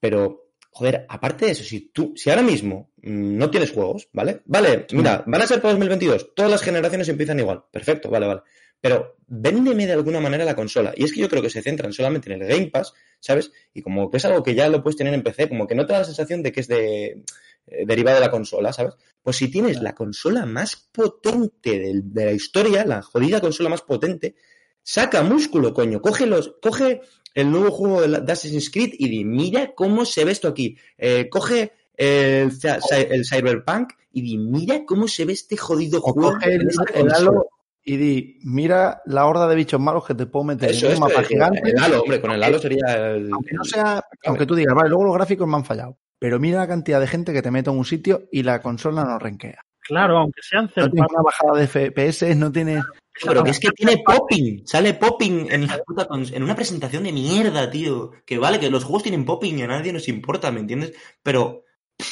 Pero, joder, aparte de eso, si tú, si ahora mismo mm, no tienes juegos, ¿vale? Vale, mira, van a ser para 2022, todas las generaciones empiezan igual, perfecto, vale, vale. Pero véndeme de alguna manera la consola. Y es que yo creo que se centran solamente en el Game Pass, ¿sabes? Y como que es algo que ya lo puedes tener en PC, como que no te da la sensación de que es de eh, derivado de la consola, ¿sabes? Pues si tienes la consola más potente del- de la historia, la jodida consola más potente, saca músculo, coño, coge los, coge el nuevo juego de, la- de Assassin's Creed y di, mira cómo se ve esto aquí. Eh, coge el, Cy- Cy- el Cyberpunk y di, mira cómo se ve este jodido O juego. coge el, el consola". Halo y di, mira la horda de bichos malos que te puedo meter Eso en es, un mapa eh, gigante. el Halo, hombre, con el Halo sería el... Aunque no sea, aunque tú digas, vale, luego los gráficos me han fallado. Pero mira la cantidad de gente que te mete en un sitio y la consola no renquea. Claro, aunque sean No third tiene una bajada de FPS, no tiene. Pero que es que tiene popping, sale popping en la puta en una presentación de mierda, tío. Que vale, que los juegos tienen popping y a nadie nos importa, ¿me entiendes? Pero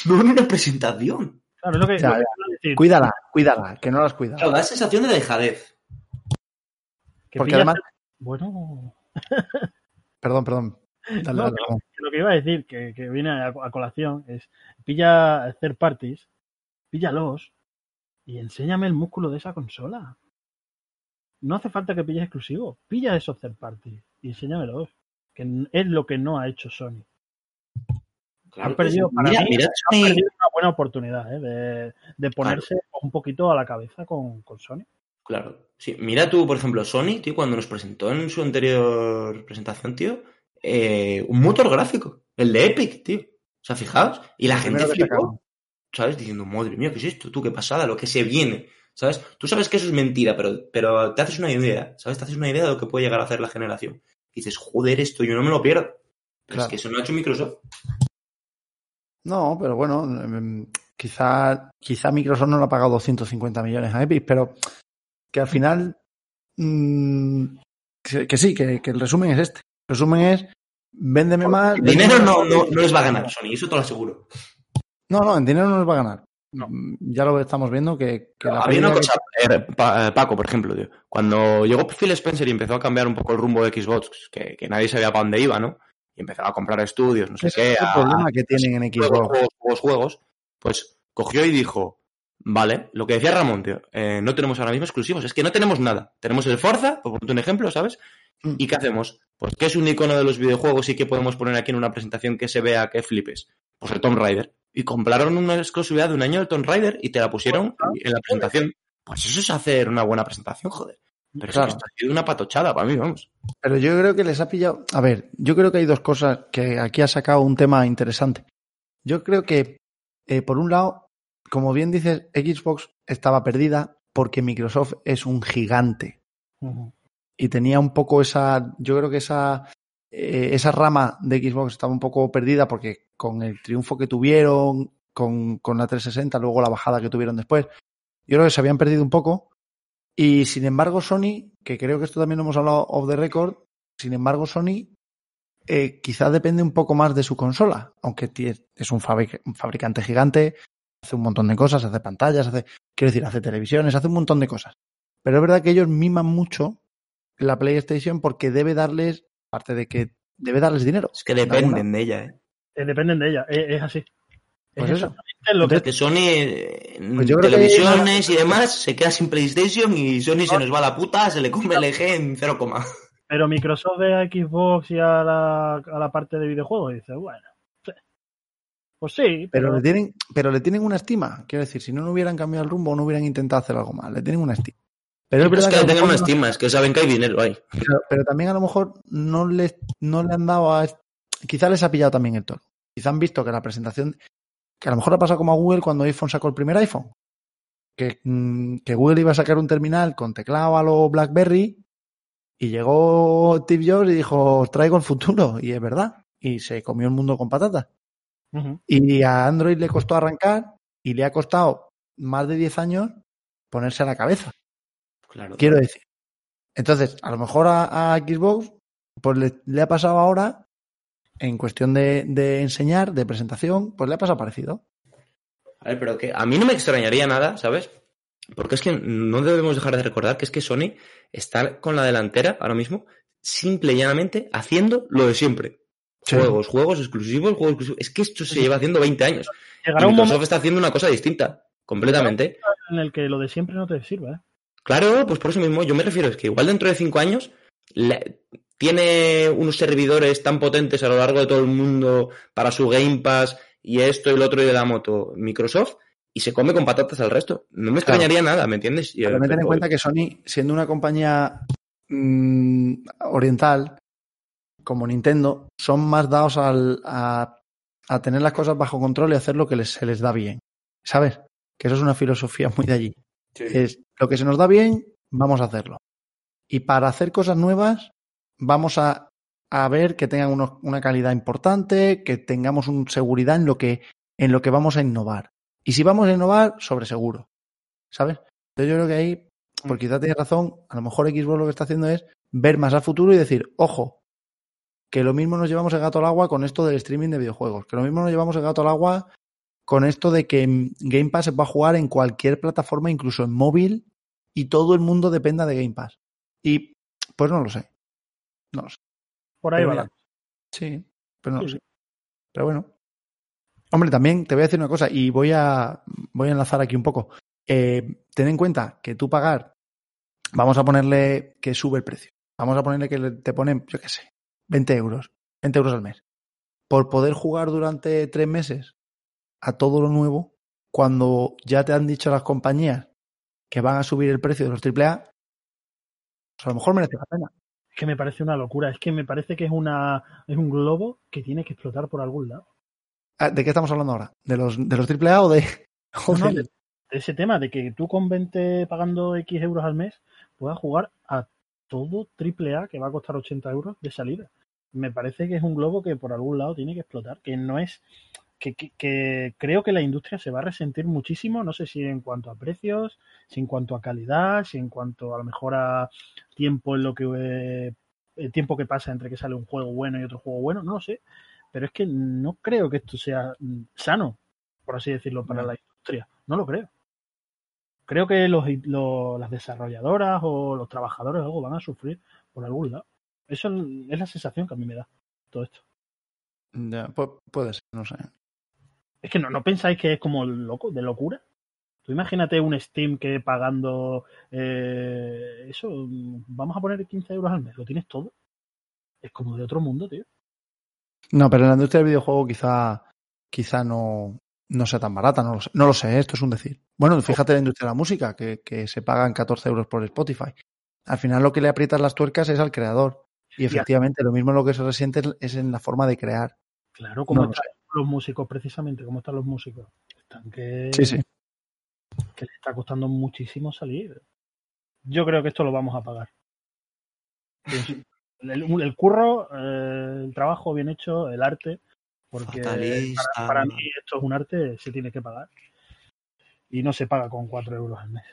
no en una presentación. Claro, es lo que, lo decir. Cuídala, cuídala, que no las cuidas. Claro, da sensación de dejadez. que Porque pillas- además. Bueno, Perdón, perdón. Dale, No, dale, pero- perdón. que lo que iba a decir, que, que viene a, a colación, es pilla third parties, píllalos y enséñame el músculo de esa consola. No hace falta que pilles exclusivo, pilla esos third parties y enséñamelos, que es lo que no ha hecho Sony. Claro, Han perdido, para mira, mí, mira, Han perdido una buena oportunidad ¿eh? de, de ponerse un poquito a la cabeza con, con Sony. Claro. Sí, mira tú, por ejemplo, Sony, tío, cuando nos presentó en su anterior presentación, tío, eh, un motor gráfico, el de Epic, tío. O sea, fijaos. Y la gente flipó. ¿sabes? Diciendo, madre mía, ¿qué es esto? Tú, qué pasada, lo que se viene. ¿Sabes? Tú sabes que eso es mentira, pero, pero te haces una idea, ¿sabes? Te haces una idea de lo que puede llegar a hacer la generación. Y dices, joder, esto yo no me lo pierdo. Pero Claro. es que eso no ha hecho Microsoft. No, pero bueno, em, quizá, quizá Microsoft no le ha pagado 250 millones a Epic, pero que al final. mm, que, que sí, que, que el resumen es este. El resumen es: véndeme más. Dinero no, no, no les va a ganar Sony, eso te lo aseguro. No, no, en dinero no nos va a ganar. No. Mm, Ya lo estamos viendo que, que la Había una cosa, eh, eh, Paco, por ejemplo, tío. Cuando llegó Phil Spencer y empezó a cambiar un poco el rumbo de Xbox, que, que nadie sabía para dónde iba, ¿no? Y empezaba a comprar estudios, no sé qué, es el a- problema que tienen en Xbox. juegos, juegos, juegos, pues cogió y dijo, vale, lo que decía Ramón, tío, eh, no tenemos ahora mismo exclusivos, es que no tenemos nada. Tenemos el Forza, por ponerte un ejemplo, ¿sabes? Mm. ¿Y qué hacemos? Pues que es un icono de los videojuegos y que podemos poner aquí en una presentación que se vea que flipes. Pues el Tomb Raider. Y compraron una exclusividad de un año del Tomb Raider y te la pusieron en la presentación. Pues eso es hacer una buena presentación, joder. Pero Claro. es que esto ha sido una patochada para mí, vamos. Pero yo creo que les ha pillado. A ver, yo creo que hay dos cosas que aquí ha sacado un tema interesante. Yo creo que, eh, por un lado, como bien dices, Xbox estaba perdida porque Microsoft es un gigante y tenía un poco esa. Yo creo que esa. eh, esa rama de Xbox estaba un poco perdida porque con el triunfo que tuvieron, con, con la 360, luego la bajada que tuvieron después, yo creo que se habían perdido un poco. Y sin embargo, Sony, que creo que esto también lo hemos hablado off the record, sin embargo, Sony eh, quizás depende un poco más de su consola, aunque es un, fabric- un fabricante gigante, hace un montón de cosas, hace pantallas, hace, quiero decir, hace televisiones, hace un montón de cosas. Pero es verdad que ellos miman mucho la PlayStation porque debe darles, aparte de que debe darles dinero. Es que dependen de ella, ¿eh? Eh, dependen de ella, eh, es así. Pues es eso. exactamente lo que Que Sony, eh, Pues yo creo que- televisiones y demás, se queda sin PlayStation y Sony se nos va a la puta, se le come el eje en 0, Pero Microsoft ve a Xbox y a la, a la parte de videojuegos y dice, bueno, pues sí, Pero pero, le tienen, pero le tienen una estima. Quiero decir, si no, no hubieran cambiado el rumbo, no hubieran intentado hacer algo más. Le tienen una estima. Pero es es verdad que a le tengan una no- estima, es que saben que hay dinero ahí. pero, pero también a lo mejor no le, no le han dado a. Quizá les ha pillado también el tono. Quizá han visto que la presentación. Que a lo mejor ha pasado como a Google cuando iPhone sacó el primer iPhone. Que, mm, que Google iba a sacar un terminal con teclado a lo Blackberry. Y llegó Steve Jobs y dijo: "Os traigo el futuro. Y es verdad. Y se comió el mundo con patatas. Y a Android le costó arrancar y le ha costado más de 10 años ponerse a la cabeza. Claro. Quiero decir. Entonces, a lo mejor a, a Xbox pues le, le ha pasado ahora, en cuestión de, de enseñar, de presentación, pues le ha pasado parecido. A ver, pero que a mí no me extrañaría nada, ¿sabes? Porque es que no debemos dejar de recordar que es que Sony está con la delantera ahora mismo, simple y llanamente haciendo lo de siempre. Sí. Juegos, juegos exclusivos, juegos exclusivos. Es que esto se lleva haciendo 20 años. Y llegará un Microsoft momento está haciendo una cosa distinta, completamente. en el que lo de siempre no te sirve. ¿eh? Claro, pues por eso mismo yo me refiero, es que igual dentro de 5 años la- tiene unos servidores tan potentes a lo largo de todo el mundo para su Game Pass y esto y lo otro y de la moto Microsoft y se come con patatas al resto. No me extrañaría nada, ¿me entiendes? Pero ten en cuenta que Sony, siendo una compañía mm, oriental, como Nintendo, son más dados al- a, a tener las cosas bajo control y hacer lo que les- se les da bien. ¿Sabes? Que eso es una filosofía muy de allí. Es lo que se nos da bien, vamos a hacerlo. Y para hacer cosas nuevas, vamos a, a ver que tengan unos- una calidad importante, que tengamos un seguridad en lo que, en lo que vamos a innovar. Y si vamos a innovar, sobre seguro. ¿Sabes? Entonces yo creo que ahí, por quizá tienes razón, a lo mejor Xbox lo que está haciendo es ver más al futuro y decir, ojo, que lo mismo nos llevamos el gato al agua con esto del streaming de videojuegos, que lo mismo nos llevamos el gato al agua con esto de que mm, Game Pass va a jugar en cualquier plataforma, incluso en móvil, y todo el mundo dependa de Game Pass. Y pues no lo sé. No lo sé. Por ahí Pero va mira, la Sí, pero no lo sé. Pero bueno. Hombre, también te voy a decir una cosa y voy a, voy a enlazar aquí un poco. Eh, ten en cuenta que tú pagar, vamos a ponerle que sube el precio. Vamos a ponerle que le- te ponen, yo qué sé, 20 euros. 20 euros al mes. Por poder jugar durante tres meses a todo lo nuevo, cuando ya te han dicho las compañías que van a subir el precio de los AAA, pues a lo mejor merece la pena. Es que me parece una locura. Es que me parece que es una es un globo que tiene que explotar por algún lado. Ah, ¿De qué estamos hablando ahora? ¿De los, de los AAA o de, No, no, del- de, de ese tema de que tú con 20 pagando X euros al mes puedas jugar a todo AAA que va a costar 80 euros de salida. Me parece que es un globo que por algún lado tiene que explotar, que no es que, que- que creo que la industria se va a resentir muchísimo, no sé si en cuanto a precios, si en cuanto a calidad, si en cuanto a lo mejor a tiempo en lo que eh, el tiempo que pasa entre que sale un juego bueno y otro juego bueno, no lo sé, pero es que no creo que esto sea mm, sano, por así decirlo, para No. la industria, no lo creo. Creo que los, los- las desarrolladoras o los trabajadores o algo van a sufrir por algún lado. Eso es la sensación que a mí me da todo esto. Ya, pu- puede ser, no sé. Es que no, no pensáis que es como loco, de locura. Tú imagínate un Steam que pagando eh, eso, vamos a poner 15 euros al mes, lo tienes todo. Es como de otro mundo, tío. No, pero en la industria del videojuego quizá, quizá no, no sea tan barata, no lo sé. No lo sé, esto es un decir. Bueno, fíjate en la industria de la música, que, que se pagan 14 euros por Spotify. Al final lo que le aprietas las tuercas es al creador. Y Ya. efectivamente, lo mismo lo que se resiente es- en la forma de crear. Claro, como No lo están los músicos, precisamente, como están los músicos. Están que, Sí, sí. que les está costando muchísimo salir. Yo creo que esto lo vamos a pagar. El, el curro, eh, el trabajo bien hecho, el arte, porque para, para mí esto es un arte, se tiene que pagar. Y no se paga con 4 euros al mes.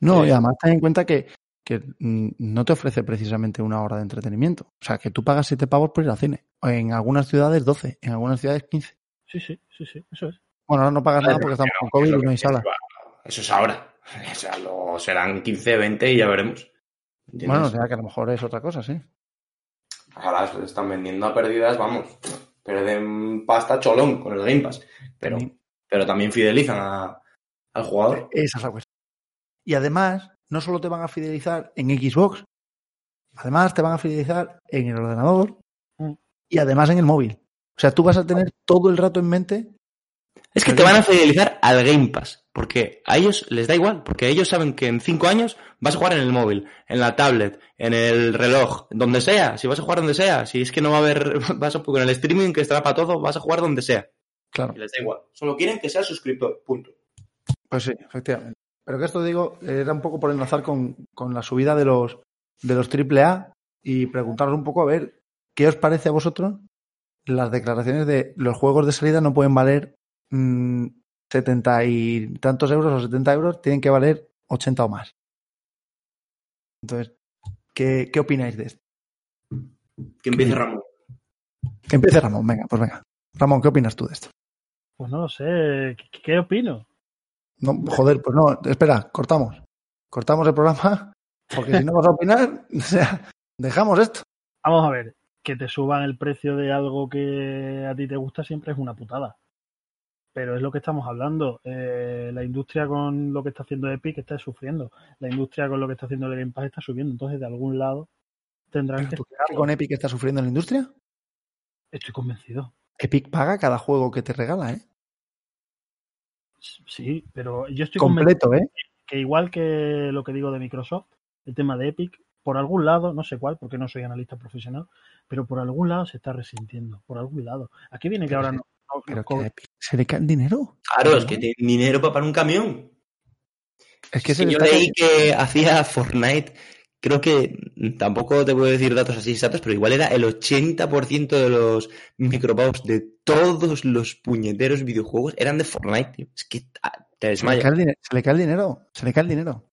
No, y además ten en cuenta que, que no te ofrece precisamente una hora de entretenimiento. O sea, que tú pagas 7 pavos por ir al cine. En algunas ciudades 12, en algunas ciudades 15. Sí, sí, sí, sí, eso es. Bueno, ahora no pagas nada porque estamos con COVID y no hay sala. Eso es ahora. O sea, lo serán 15, 20 y ya veremos. ¿Entiendes? Bueno, o sea, que a lo mejor es otra cosa, sí. Ahora se están vendiendo a pérdidas, vamos. Pierden pasta cholón con el Game Pass. Pero Sí. pero también fidelizan a- al jugador. Esa es la cuestión. Y además, no solo te van a fidelizar en Xbox, además te van a fidelizar en el ordenador Mm. y además en el móvil. O sea, tú vas a tener todo el rato en mente. Es que te van a fidelizar al Game Pass, porque a ellos les da igual, porque ellos saben que en cinco años vas a jugar en el móvil, en la tablet, en el reloj, donde sea, si vas a jugar donde sea, si es que no va a haber, vas a con el streaming que estará para todo, vas a jugar donde sea. Claro, Y les da igual. Solo quieren que seas suscriptor, punto. pues sí, efectivamente. Pero que esto digo, era un poco por enlazar con, con la subida de los de los AAA y preguntaros un poco a ver qué os parece a vosotros las declaraciones de los juegos de salida no pueden valer mm, 70 y tantos euros o 70 euros, tienen que valer 80 o más. Entonces, ¿qué, qué opináis de esto? Que empiece Ramón. Que empiece Ramón, venga, pues venga. Ramón, ¿qué opinas tú de esto? Pues no lo sé. ¿Qué, qué opino? No, joder, pues no, espera, cortamos. Cortamos el programa, porque si no vas a opinar, o sea, dejamos esto. Vamos a ver. Que te suban el precio de algo que a ti te gusta siempre es una putada. Pero es lo que estamos hablando. Eh, la industria con lo que está haciendo Epic está sufriendo. La industria con lo que está haciendo el Game Pass está subiendo. Entonces, de algún lado tendrán que... ¿Tú crees que con Epic está sufriendo la industria? Estoy convencido. Epic paga cada juego que te regala, ¿eh? Sí, pero yo estoy convencido Completo, ¿eh? que igual que lo que digo de Microsoft, el tema de Epic, por algún lado, no sé cuál, porque no soy analista profesional, pero por algún lado se está resintiendo, por algún lado. Aquí viene que Pero ahora no, no- Pero que a Epic se le cae el dinero. Claro, es que tienen dinero para pagar un camión. Es que Es se que le yo leí que hacía Fortnite, creo que tampoco te puedo decir datos así exactos, pero igual era el 80% de los micropagos de todos los puñeteros videojuegos eran de Fortnite, tío. Es que ah, te se le, cae desmayas. el dinero, se le cae el dinero. Se le cae el dinero.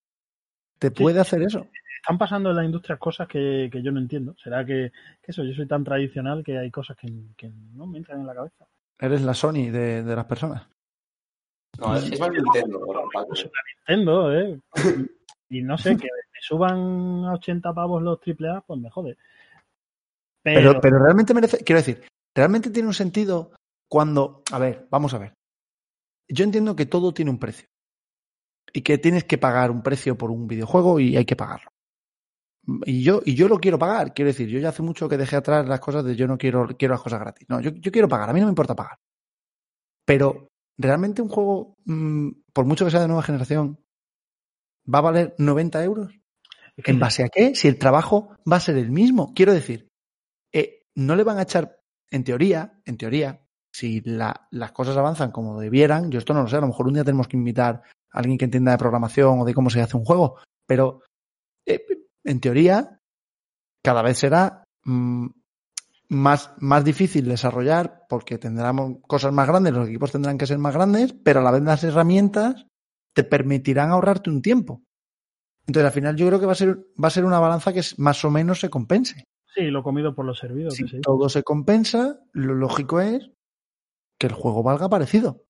Te puede hacer eso. Están pasando en la industria cosas que, que yo no entiendo. ¿Será que, que eso, yo soy tan tradicional que hay cosas que, que no me entran en la cabeza? Eres la Sony de, de las personas. No, es, es más Nintendo. Paco. Entiendo, ¿eh? Y no sé, que me suban a 80 pavos los AAA, pues me jode. Pero, Pero, pero realmente merece, quiero decir, realmente tiene un sentido cuando, a ver, vamos a ver. Yo entiendo que todo tiene un precio y que tienes que pagar un precio por un videojuego y hay que pagarlo. Y yo, y yo lo quiero pagar, quiero decir, yo ya hace mucho que dejé atrás las cosas de yo no quiero, quiero las cosas gratis. No, yo, yo quiero pagar, a mí no me importa pagar. Pero, ¿realmente un juego, mm, por mucho que sea de nueva generación, va a valer 90 euros? ¿En base a qué? Si el trabajo va a ser el mismo. Quiero decir, eh, no le van a echar, en teoría, en teoría, si la- las cosas avanzan como debieran, yo esto no lo sé, a lo mejor un día tenemos que invitar a alguien que entienda de programación o de cómo se hace un juego, pero eh, en teoría, cada vez será mm, más, más difícil desarrollar porque tendremos cosas más grandes, los equipos tendrán que ser más grandes, pero a la vez las herramientas te permitirán ahorrarte un tiempo. Entonces, al final, yo creo que va a ser, va a ser una balanza que más o menos se compense. sí, lo comido por los servidos. Si todo se compensa, lo lógico es que el juego valga parecido.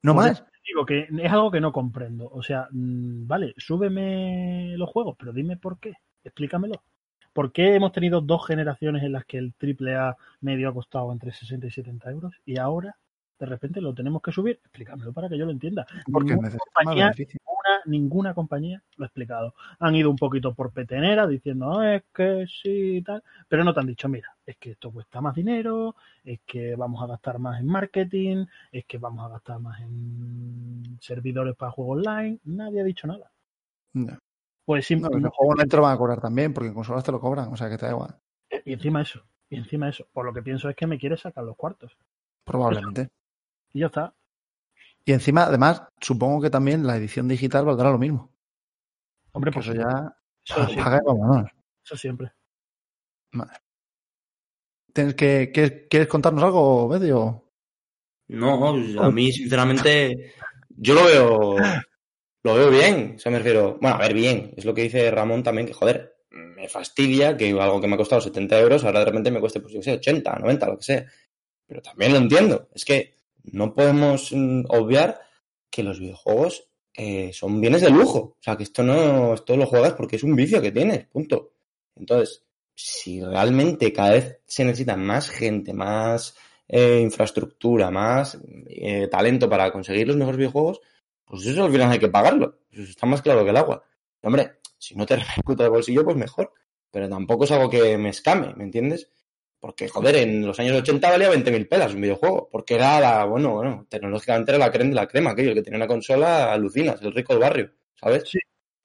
No Porque más. Digo que es algo que no comprendo. O sea, mm, vale, súbeme los juegos, pero dime por qué. Explícamelo. ¿Por qué hemos tenido dos generaciones en las que el AAA medio ha costado entre 60 y 70 euros y ahora de repente lo tenemos que subir? Explícamelo para que yo lo entienda. Porque Ninguna compañía, ninguna, ninguna compañía lo ha explicado. Han ido un poquito por petenera diciendo, "Ah, es que sí y tal, pero no te han dicho, mira, es que esto cuesta más dinero, es que vamos a gastar más en marketing, es que vamos a gastar más en servidores para juegos online. Nadie ha dicho nada. No, Pues sim- no, el juego online te lo van a cobrar también, porque en consolas te lo cobran, o sea que te da igual. y encima eso, y encima eso. Por lo que pienso es que me quiere sacar los cuartos. Probablemente. Y ya está. Y encima, además, supongo que también la edición digital valdrá lo mismo. Hombre, pues eso ya eso, paga y eso siempre. ¿Tienes que, ¿quieres, ¿Quieres contarnos algo, Bedio? No, a mí, sinceramente, yo lo veo, lo veo bien. O sea, me refiero, bueno, a ver, bien. Es lo que dice Ramón también, que joder, me fastidia que algo que me ha costado 70 euros ahora de repente me cueste, pues yo qué sé, 80, 90, lo que sea. Pero también lo entiendo. Es que no podemos mm, obviar que los videojuegos eh, son bienes de lujo. O sea, que esto no, esto lo juegas porque es un vicio que tienes, punto. Entonces, si realmente cada vez se necesita más gente, más eh, infraestructura, más eh, talento para conseguir los mejores videojuegos, pues eso al final hay que pagarlo. Eso está más claro que el agua. Hombre, si no te repercute el bolsillo, pues mejor. Pero tampoco es algo que me escame, ¿me entiendes? Porque, joder, en los años 80 valía 20.000 pelas un videojuego. Porque era la, bueno, bueno, tecnológicamente era la crema de la crema, aquello. El que tenía una consola, alucinas, el rico del barrio, ¿sabes? Sí.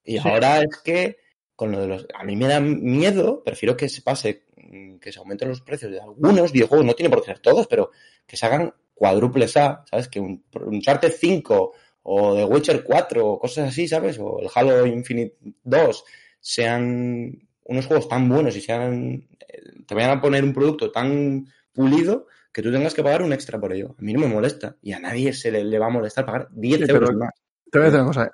Y Sí. ahora es que, con lo de los. A mí me da miedo, prefiero que se pase, que se aumenten los precios de algunos videojuegos, no tiene por qué ser todos, pero que se hagan cuádruples A, ¿sabes? Que un, un Uncharted 5 o The Witcher 4 o cosas así, ¿sabes? O el Halo Infinite 2 sean unos juegos tan buenos y sean te vayan a poner un producto tan pulido que tú tengas que pagar un extra por ello. A mí no me molesta y a nadie se le, le va a molestar pagar 10 Sí, euros pero- más. Te voy a decir una cosa.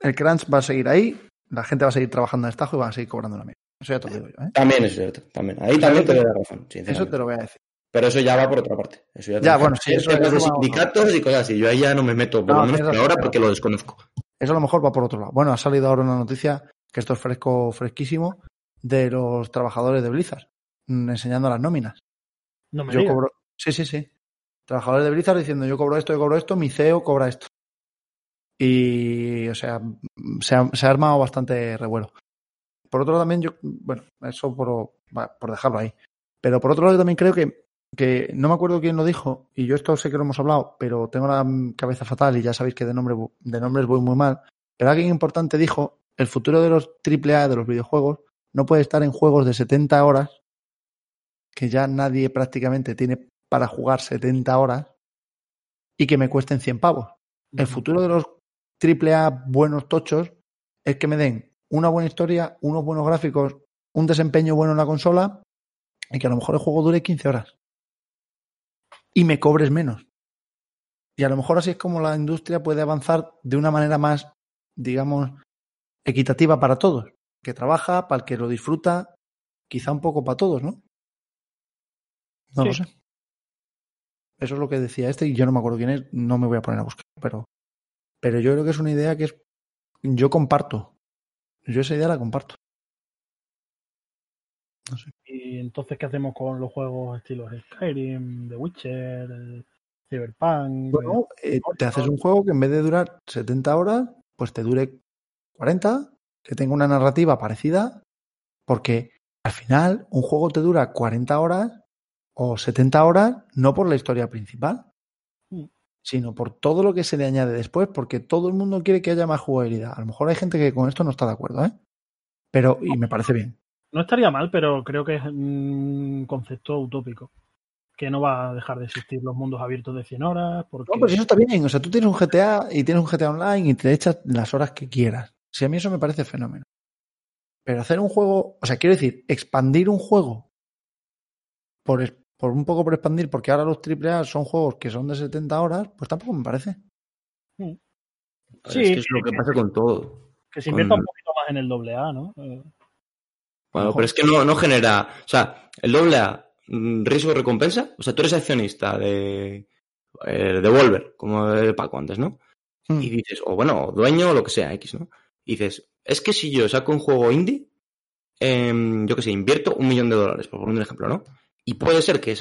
El crunch va a seguir ahí, la gente va a seguir trabajando en estajo y van a seguir cobrando la misma. Eso ya te lo digo yo, ¿eh? También es cierto, también. Ahí también te- doy la razón, Eso te lo voy a decir. Pero eso ya va por otra parte. Eso ya, Ya, bueno, sí, eso- de eso va- sindicatos y cosas así. Yo ahí ya no me meto, por No, lo menos por ahora, porque lo desconozco. Eso a lo mejor va por otro lado. Bueno, ha salido ahora una noticia, que esto es fresco, fresquísimo, de los trabajadores de Blizzard, mm, enseñando las nóminas. No me Yo cobro. Sí, sí, sí. Trabajadores de Blizzard diciendo yo cobro esto, yo cobro esto, mi CEO cobra esto. Y, o sea, se ha, se ha armado bastante revuelo. Por otro lado, también yo, bueno, eso por, por dejarlo ahí. Pero por otro lado, yo también creo que, que no me acuerdo quién lo dijo, y yo esto sé que lo hemos hablado, pero tengo la mm, cabeza fatal y ya sabéis que de, nombre, de nombres voy muy mal. Pero alguien importante dijo, el futuro de los AAA, de los videojuegos, no puede estar en juegos de 70 horas que ya nadie prácticamente tiene para jugar 70 horas y que me cuesten 100 pavos. El futuro de los AAA buenos tochos es que me den una buena historia, unos buenos gráficos, un desempeño bueno en la consola y que a lo mejor el juego dure 15 horas. Y me cobres menos. Y a lo mejor así es como la industria puede avanzar de una manera más, digamos, equitativa para todos. Que trabaja, para el que lo disfruta, quizá un poco para todos, ¿no? No lo sé. Eso es lo que decía este y yo no me acuerdo quién es, no me voy a poner a buscar, pero, pero yo creo que es una idea que es, yo comparto. Yo esa idea la comparto. No sé. Y entonces, ¿qué hacemos con los juegos estilos Skyrim, The Witcher, Cyberpunk? Bueno, eh, te haces un juego que en vez de durar 70 horas, pues te dure 40, que tenga una narrativa parecida, porque al final un juego te dura 40 horas o 70 horas no por la historia principal, Mm. sino por todo lo que se le añade después, porque todo el mundo quiere que haya más jugabilidad. A lo mejor hay gente que con esto no está de acuerdo, ¿eh? Pero, y me parece bien. No estaría mal, pero creo que es un concepto utópico. Que no va a dejar de existir los mundos abiertos de 100 horas. Porque... No, pero eso está bien. O sea, tú tienes un GTA y tienes un GTA Online y te echas las horas que quieras. Si a mí eso me parece fenómeno. Pero hacer un juego, o sea, quiero decir, expandir un juego por, por un poco por expandir, porque ahora los AAA son juegos que son de 70 horas, pues tampoco me parece. Sí, es que es lo que pasa con todo. que se invierta con- un poquito más en el doble A, ¿no? Eh, Bueno, pero es que no, no genera. O sea, el doble A, mm, riesgo-recompensa. O sea, tú eres accionista de. eh, de Volver, como de Paco antes, ¿no? Hmm. Y dices, o bueno, dueño o lo que sea, X, ¿no? Dices, es que si yo saco un juego indie, em, yo que sé, invierto un millón de dólares, por poner un ejemplo, ¿no? Y puede ser que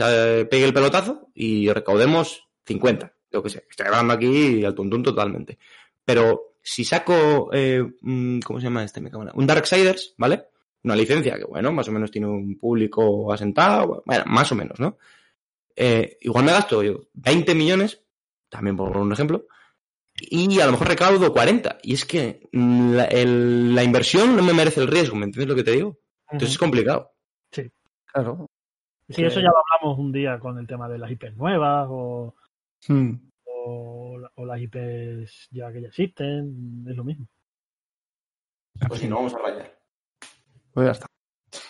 pegue el pelotazo y recaudemos 50, yo que sé. Estoy hablando aquí al tuntún totalmente. Pero si saco, eh, mm, ¿cómo se llama este? Me Un Darksiders, ¿vale? Una licencia que, bueno, más o menos tiene un público asentado, bueno, más o menos, ¿no? Eh, igual me gasto yo 20 millones, también por un ejemplo, y a lo mejor recaudo 40. Y es que la, el- la inversión no me merece el riesgo, ¿me entiendes lo que te digo? Entonces es complicado. Claro. Sí, eso ya lo hablamos un día con el tema de las IPs nuevas o, Hmm. o, o las IPs ya que ya existen. Es lo mismo. Pues si no, vamos a rayar. Pues ya está.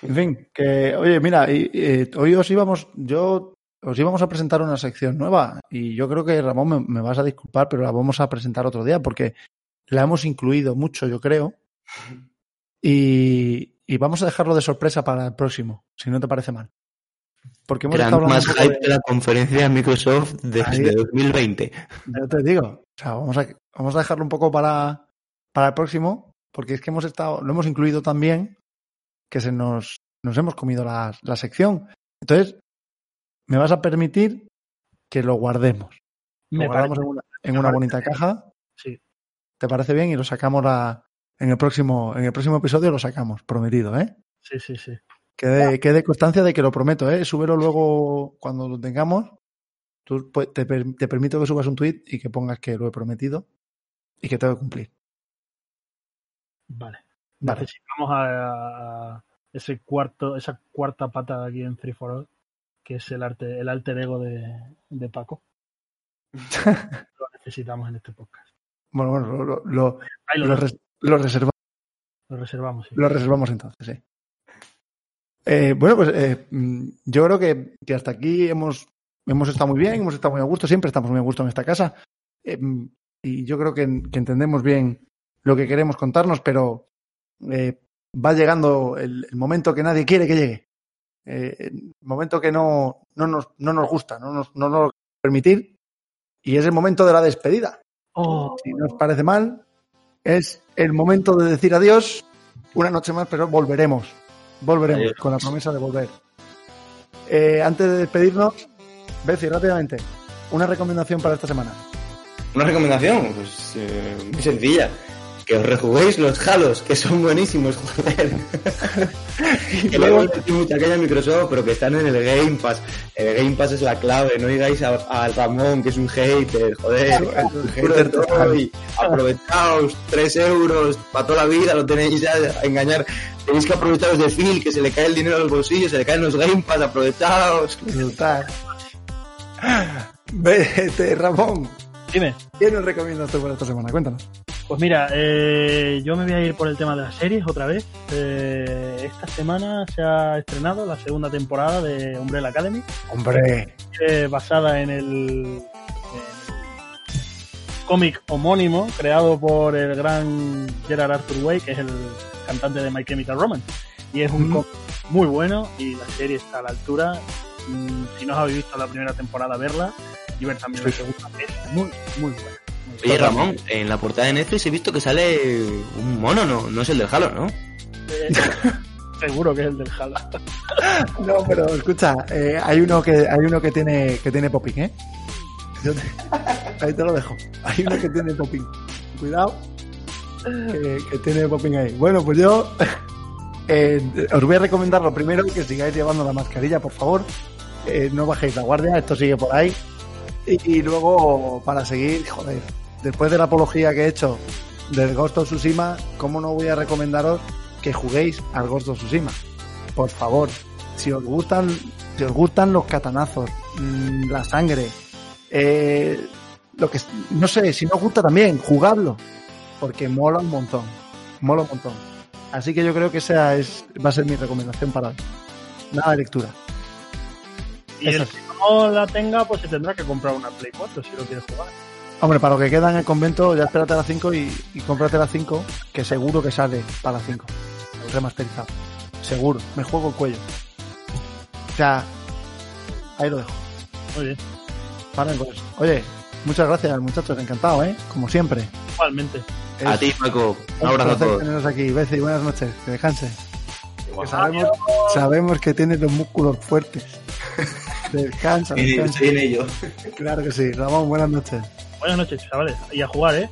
En fin, que, oye, mira, y- y, hoy os íbamos, yo os íbamos a presentar una sección nueva y yo creo que Ramón me, me vas a disculpar, pero la vamos a presentar otro día porque la hemos incluido mucho, yo creo, y, y vamos a dejarlo de sorpresa para el próximo, si no te parece mal. Porque hemos hablando más hype de- que la conferencia de Microsoft desde Ahí. 2020. Ya te digo. O sea, vamos a, vamos a dejarlo un poco para, para el próximo, porque es que hemos estado, lo hemos incluido también, que se nos, nos hemos comido la, la sección. Entonces, me vas a permitir que lo guardemos. Lo Me guardamos parece- en una, en una bonita caja. Sí. ¿Te parece bien? Y lo sacamos la- en el próximo, en el próximo episodio lo sacamos, prometido, ¿eh? Sí, sí, sí. Quede, quede constancia de que lo prometo, ¿eh? Súbelo luego cuando lo tengamos. Tú, pues, te, per- te permito que subas un tweet y que pongas que lo he prometido y que tengo que cumplir. Vale. Vale. Necesitamos a, a ese cuarto, esa cuarta pata aquí en Free for All, que es el arte, el alter ego de, de Paco. lo necesitamos en este podcast. Bueno, bueno, lo, lo- lo- res- reservamos, sí. lo reservamos entonces, sí. Eh, bueno, pues eh, mm, yo creo que, que hasta aquí hemos, hemos estado muy bien, hemos estado muy a gusto, siempre estamos muy a gusto en esta casa. Eh, mm, y yo creo que, que entendemos bien lo que queremos contarnos, pero va llegando el, el momento que nadie quiere que llegue. Eh, el momento que no, no, nos, no nos gusta, no nos, no nos lo permitir. Y es el momento de la despedida. Oh, Si no os parece mal, es el momento de decir adiós. Una noche más, pero volveremos. Volveremos Adiós. con la promesa de volver. Eh, antes de despedirnos, Betsy, rápidamente, una recomendación para esta semana. Una recomendación, pues eh, muy sencilla. Que os rejuguéis los Halos, que son buenísimos, joder. que metido mucha caña a Microsoft, pero que están en el Game Pass. El Game Pass es la clave, no digáis a- al Ramón, que es un hater, joder. Es un hater Aprovechaos, 3 euros, para toda la vida lo tenéis ya a engañar. Tenéis que aprovecharos de Phil, que se le cae el dinero a los bolsillos, se le caen los Game Pass, aprovechaos. Vete, Ramón. dime. ¿Qué nos recomiendas tú para esta semana? Cuéntanos. Pues mira, eh, yo me voy a ir por el tema de las series otra vez. Eh, esta semana se ha estrenado la segunda temporada de Umbrella Academy, Hombre, eh, basada en el, cómic homónimo creado por el gran Gerard Arthur Way, que es el cantante de My Chemical Romance. Y es un cómic muy bueno y la serie está a la altura. Mm, Si no os habéis visto la primera temporada, verla y ver también la segunda. Es muy, muy buena. Oye, Ramón, en la portada de Netflix he visto que sale un mono, ¿no? No es el del Halo, ¿no? Eh, Seguro que es el del Jala. no, pero escucha, eh, hay uno que hay uno que tiene que tiene popping, ¿eh? Yo te- ahí te lo dejo. Hay uno que tiene popping. Cuidado, que, que tiene popping ahí. Bueno, pues yo eh, os voy a recomendar lo primero que sigáis llevando la mascarilla, por favor. Eh, no bajéis la guardia, esto sigue por ahí. Y, y luego, para seguir, joder, después de la apología que he hecho del Ghost of Tsushima, ¿cómo no voy a recomendaros que juguéis al Ghost of Tsushima? Por favor, si os gustan, si os gustan los catanazos, mm, la sangre, eh, lo que no sé, si no os gusta también, jugadlo, porque mola un montón, mola un montón. Así que yo creo que esa es va a ser mi recomendación para hoy. Nada de lectura. Y Eso el no la tenga, pues se tendrá que comprar una Play 4 si lo quiere jugar. Hombre, para lo que queda en el convento, ya espérate a las 5 y, y cómprate la 5, que seguro que sale para las 5. Remasterizado. Seguro. Me juego el cuello. O sea, ahí lo dejo. Muy bien. Vale, pues. Oye, muchas gracias, muchachos. Encantado, ¿eh? Como siempre. Igualmente. A ti, Paco. Un abrazo a placer todos. teneros aquí. Beci, buenas noches. Que descanse. Que sabemos, sabemos que tienes los músculos fuertes. Descansa, descansa. en ello. Claro que sí. Ramón, buenas noches. Buenas noches, chavales. Y a jugar, ¿eh?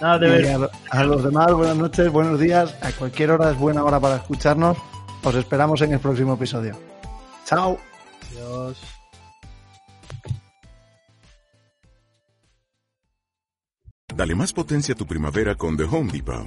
Nada de Y ver. a, a los demás, buenas noches, buenos días. A cualquier hora es buena hora para escucharnos. Os esperamos en el próximo episodio. Chao. Adiós. Dale más potencia a tu primavera con The Home Depot.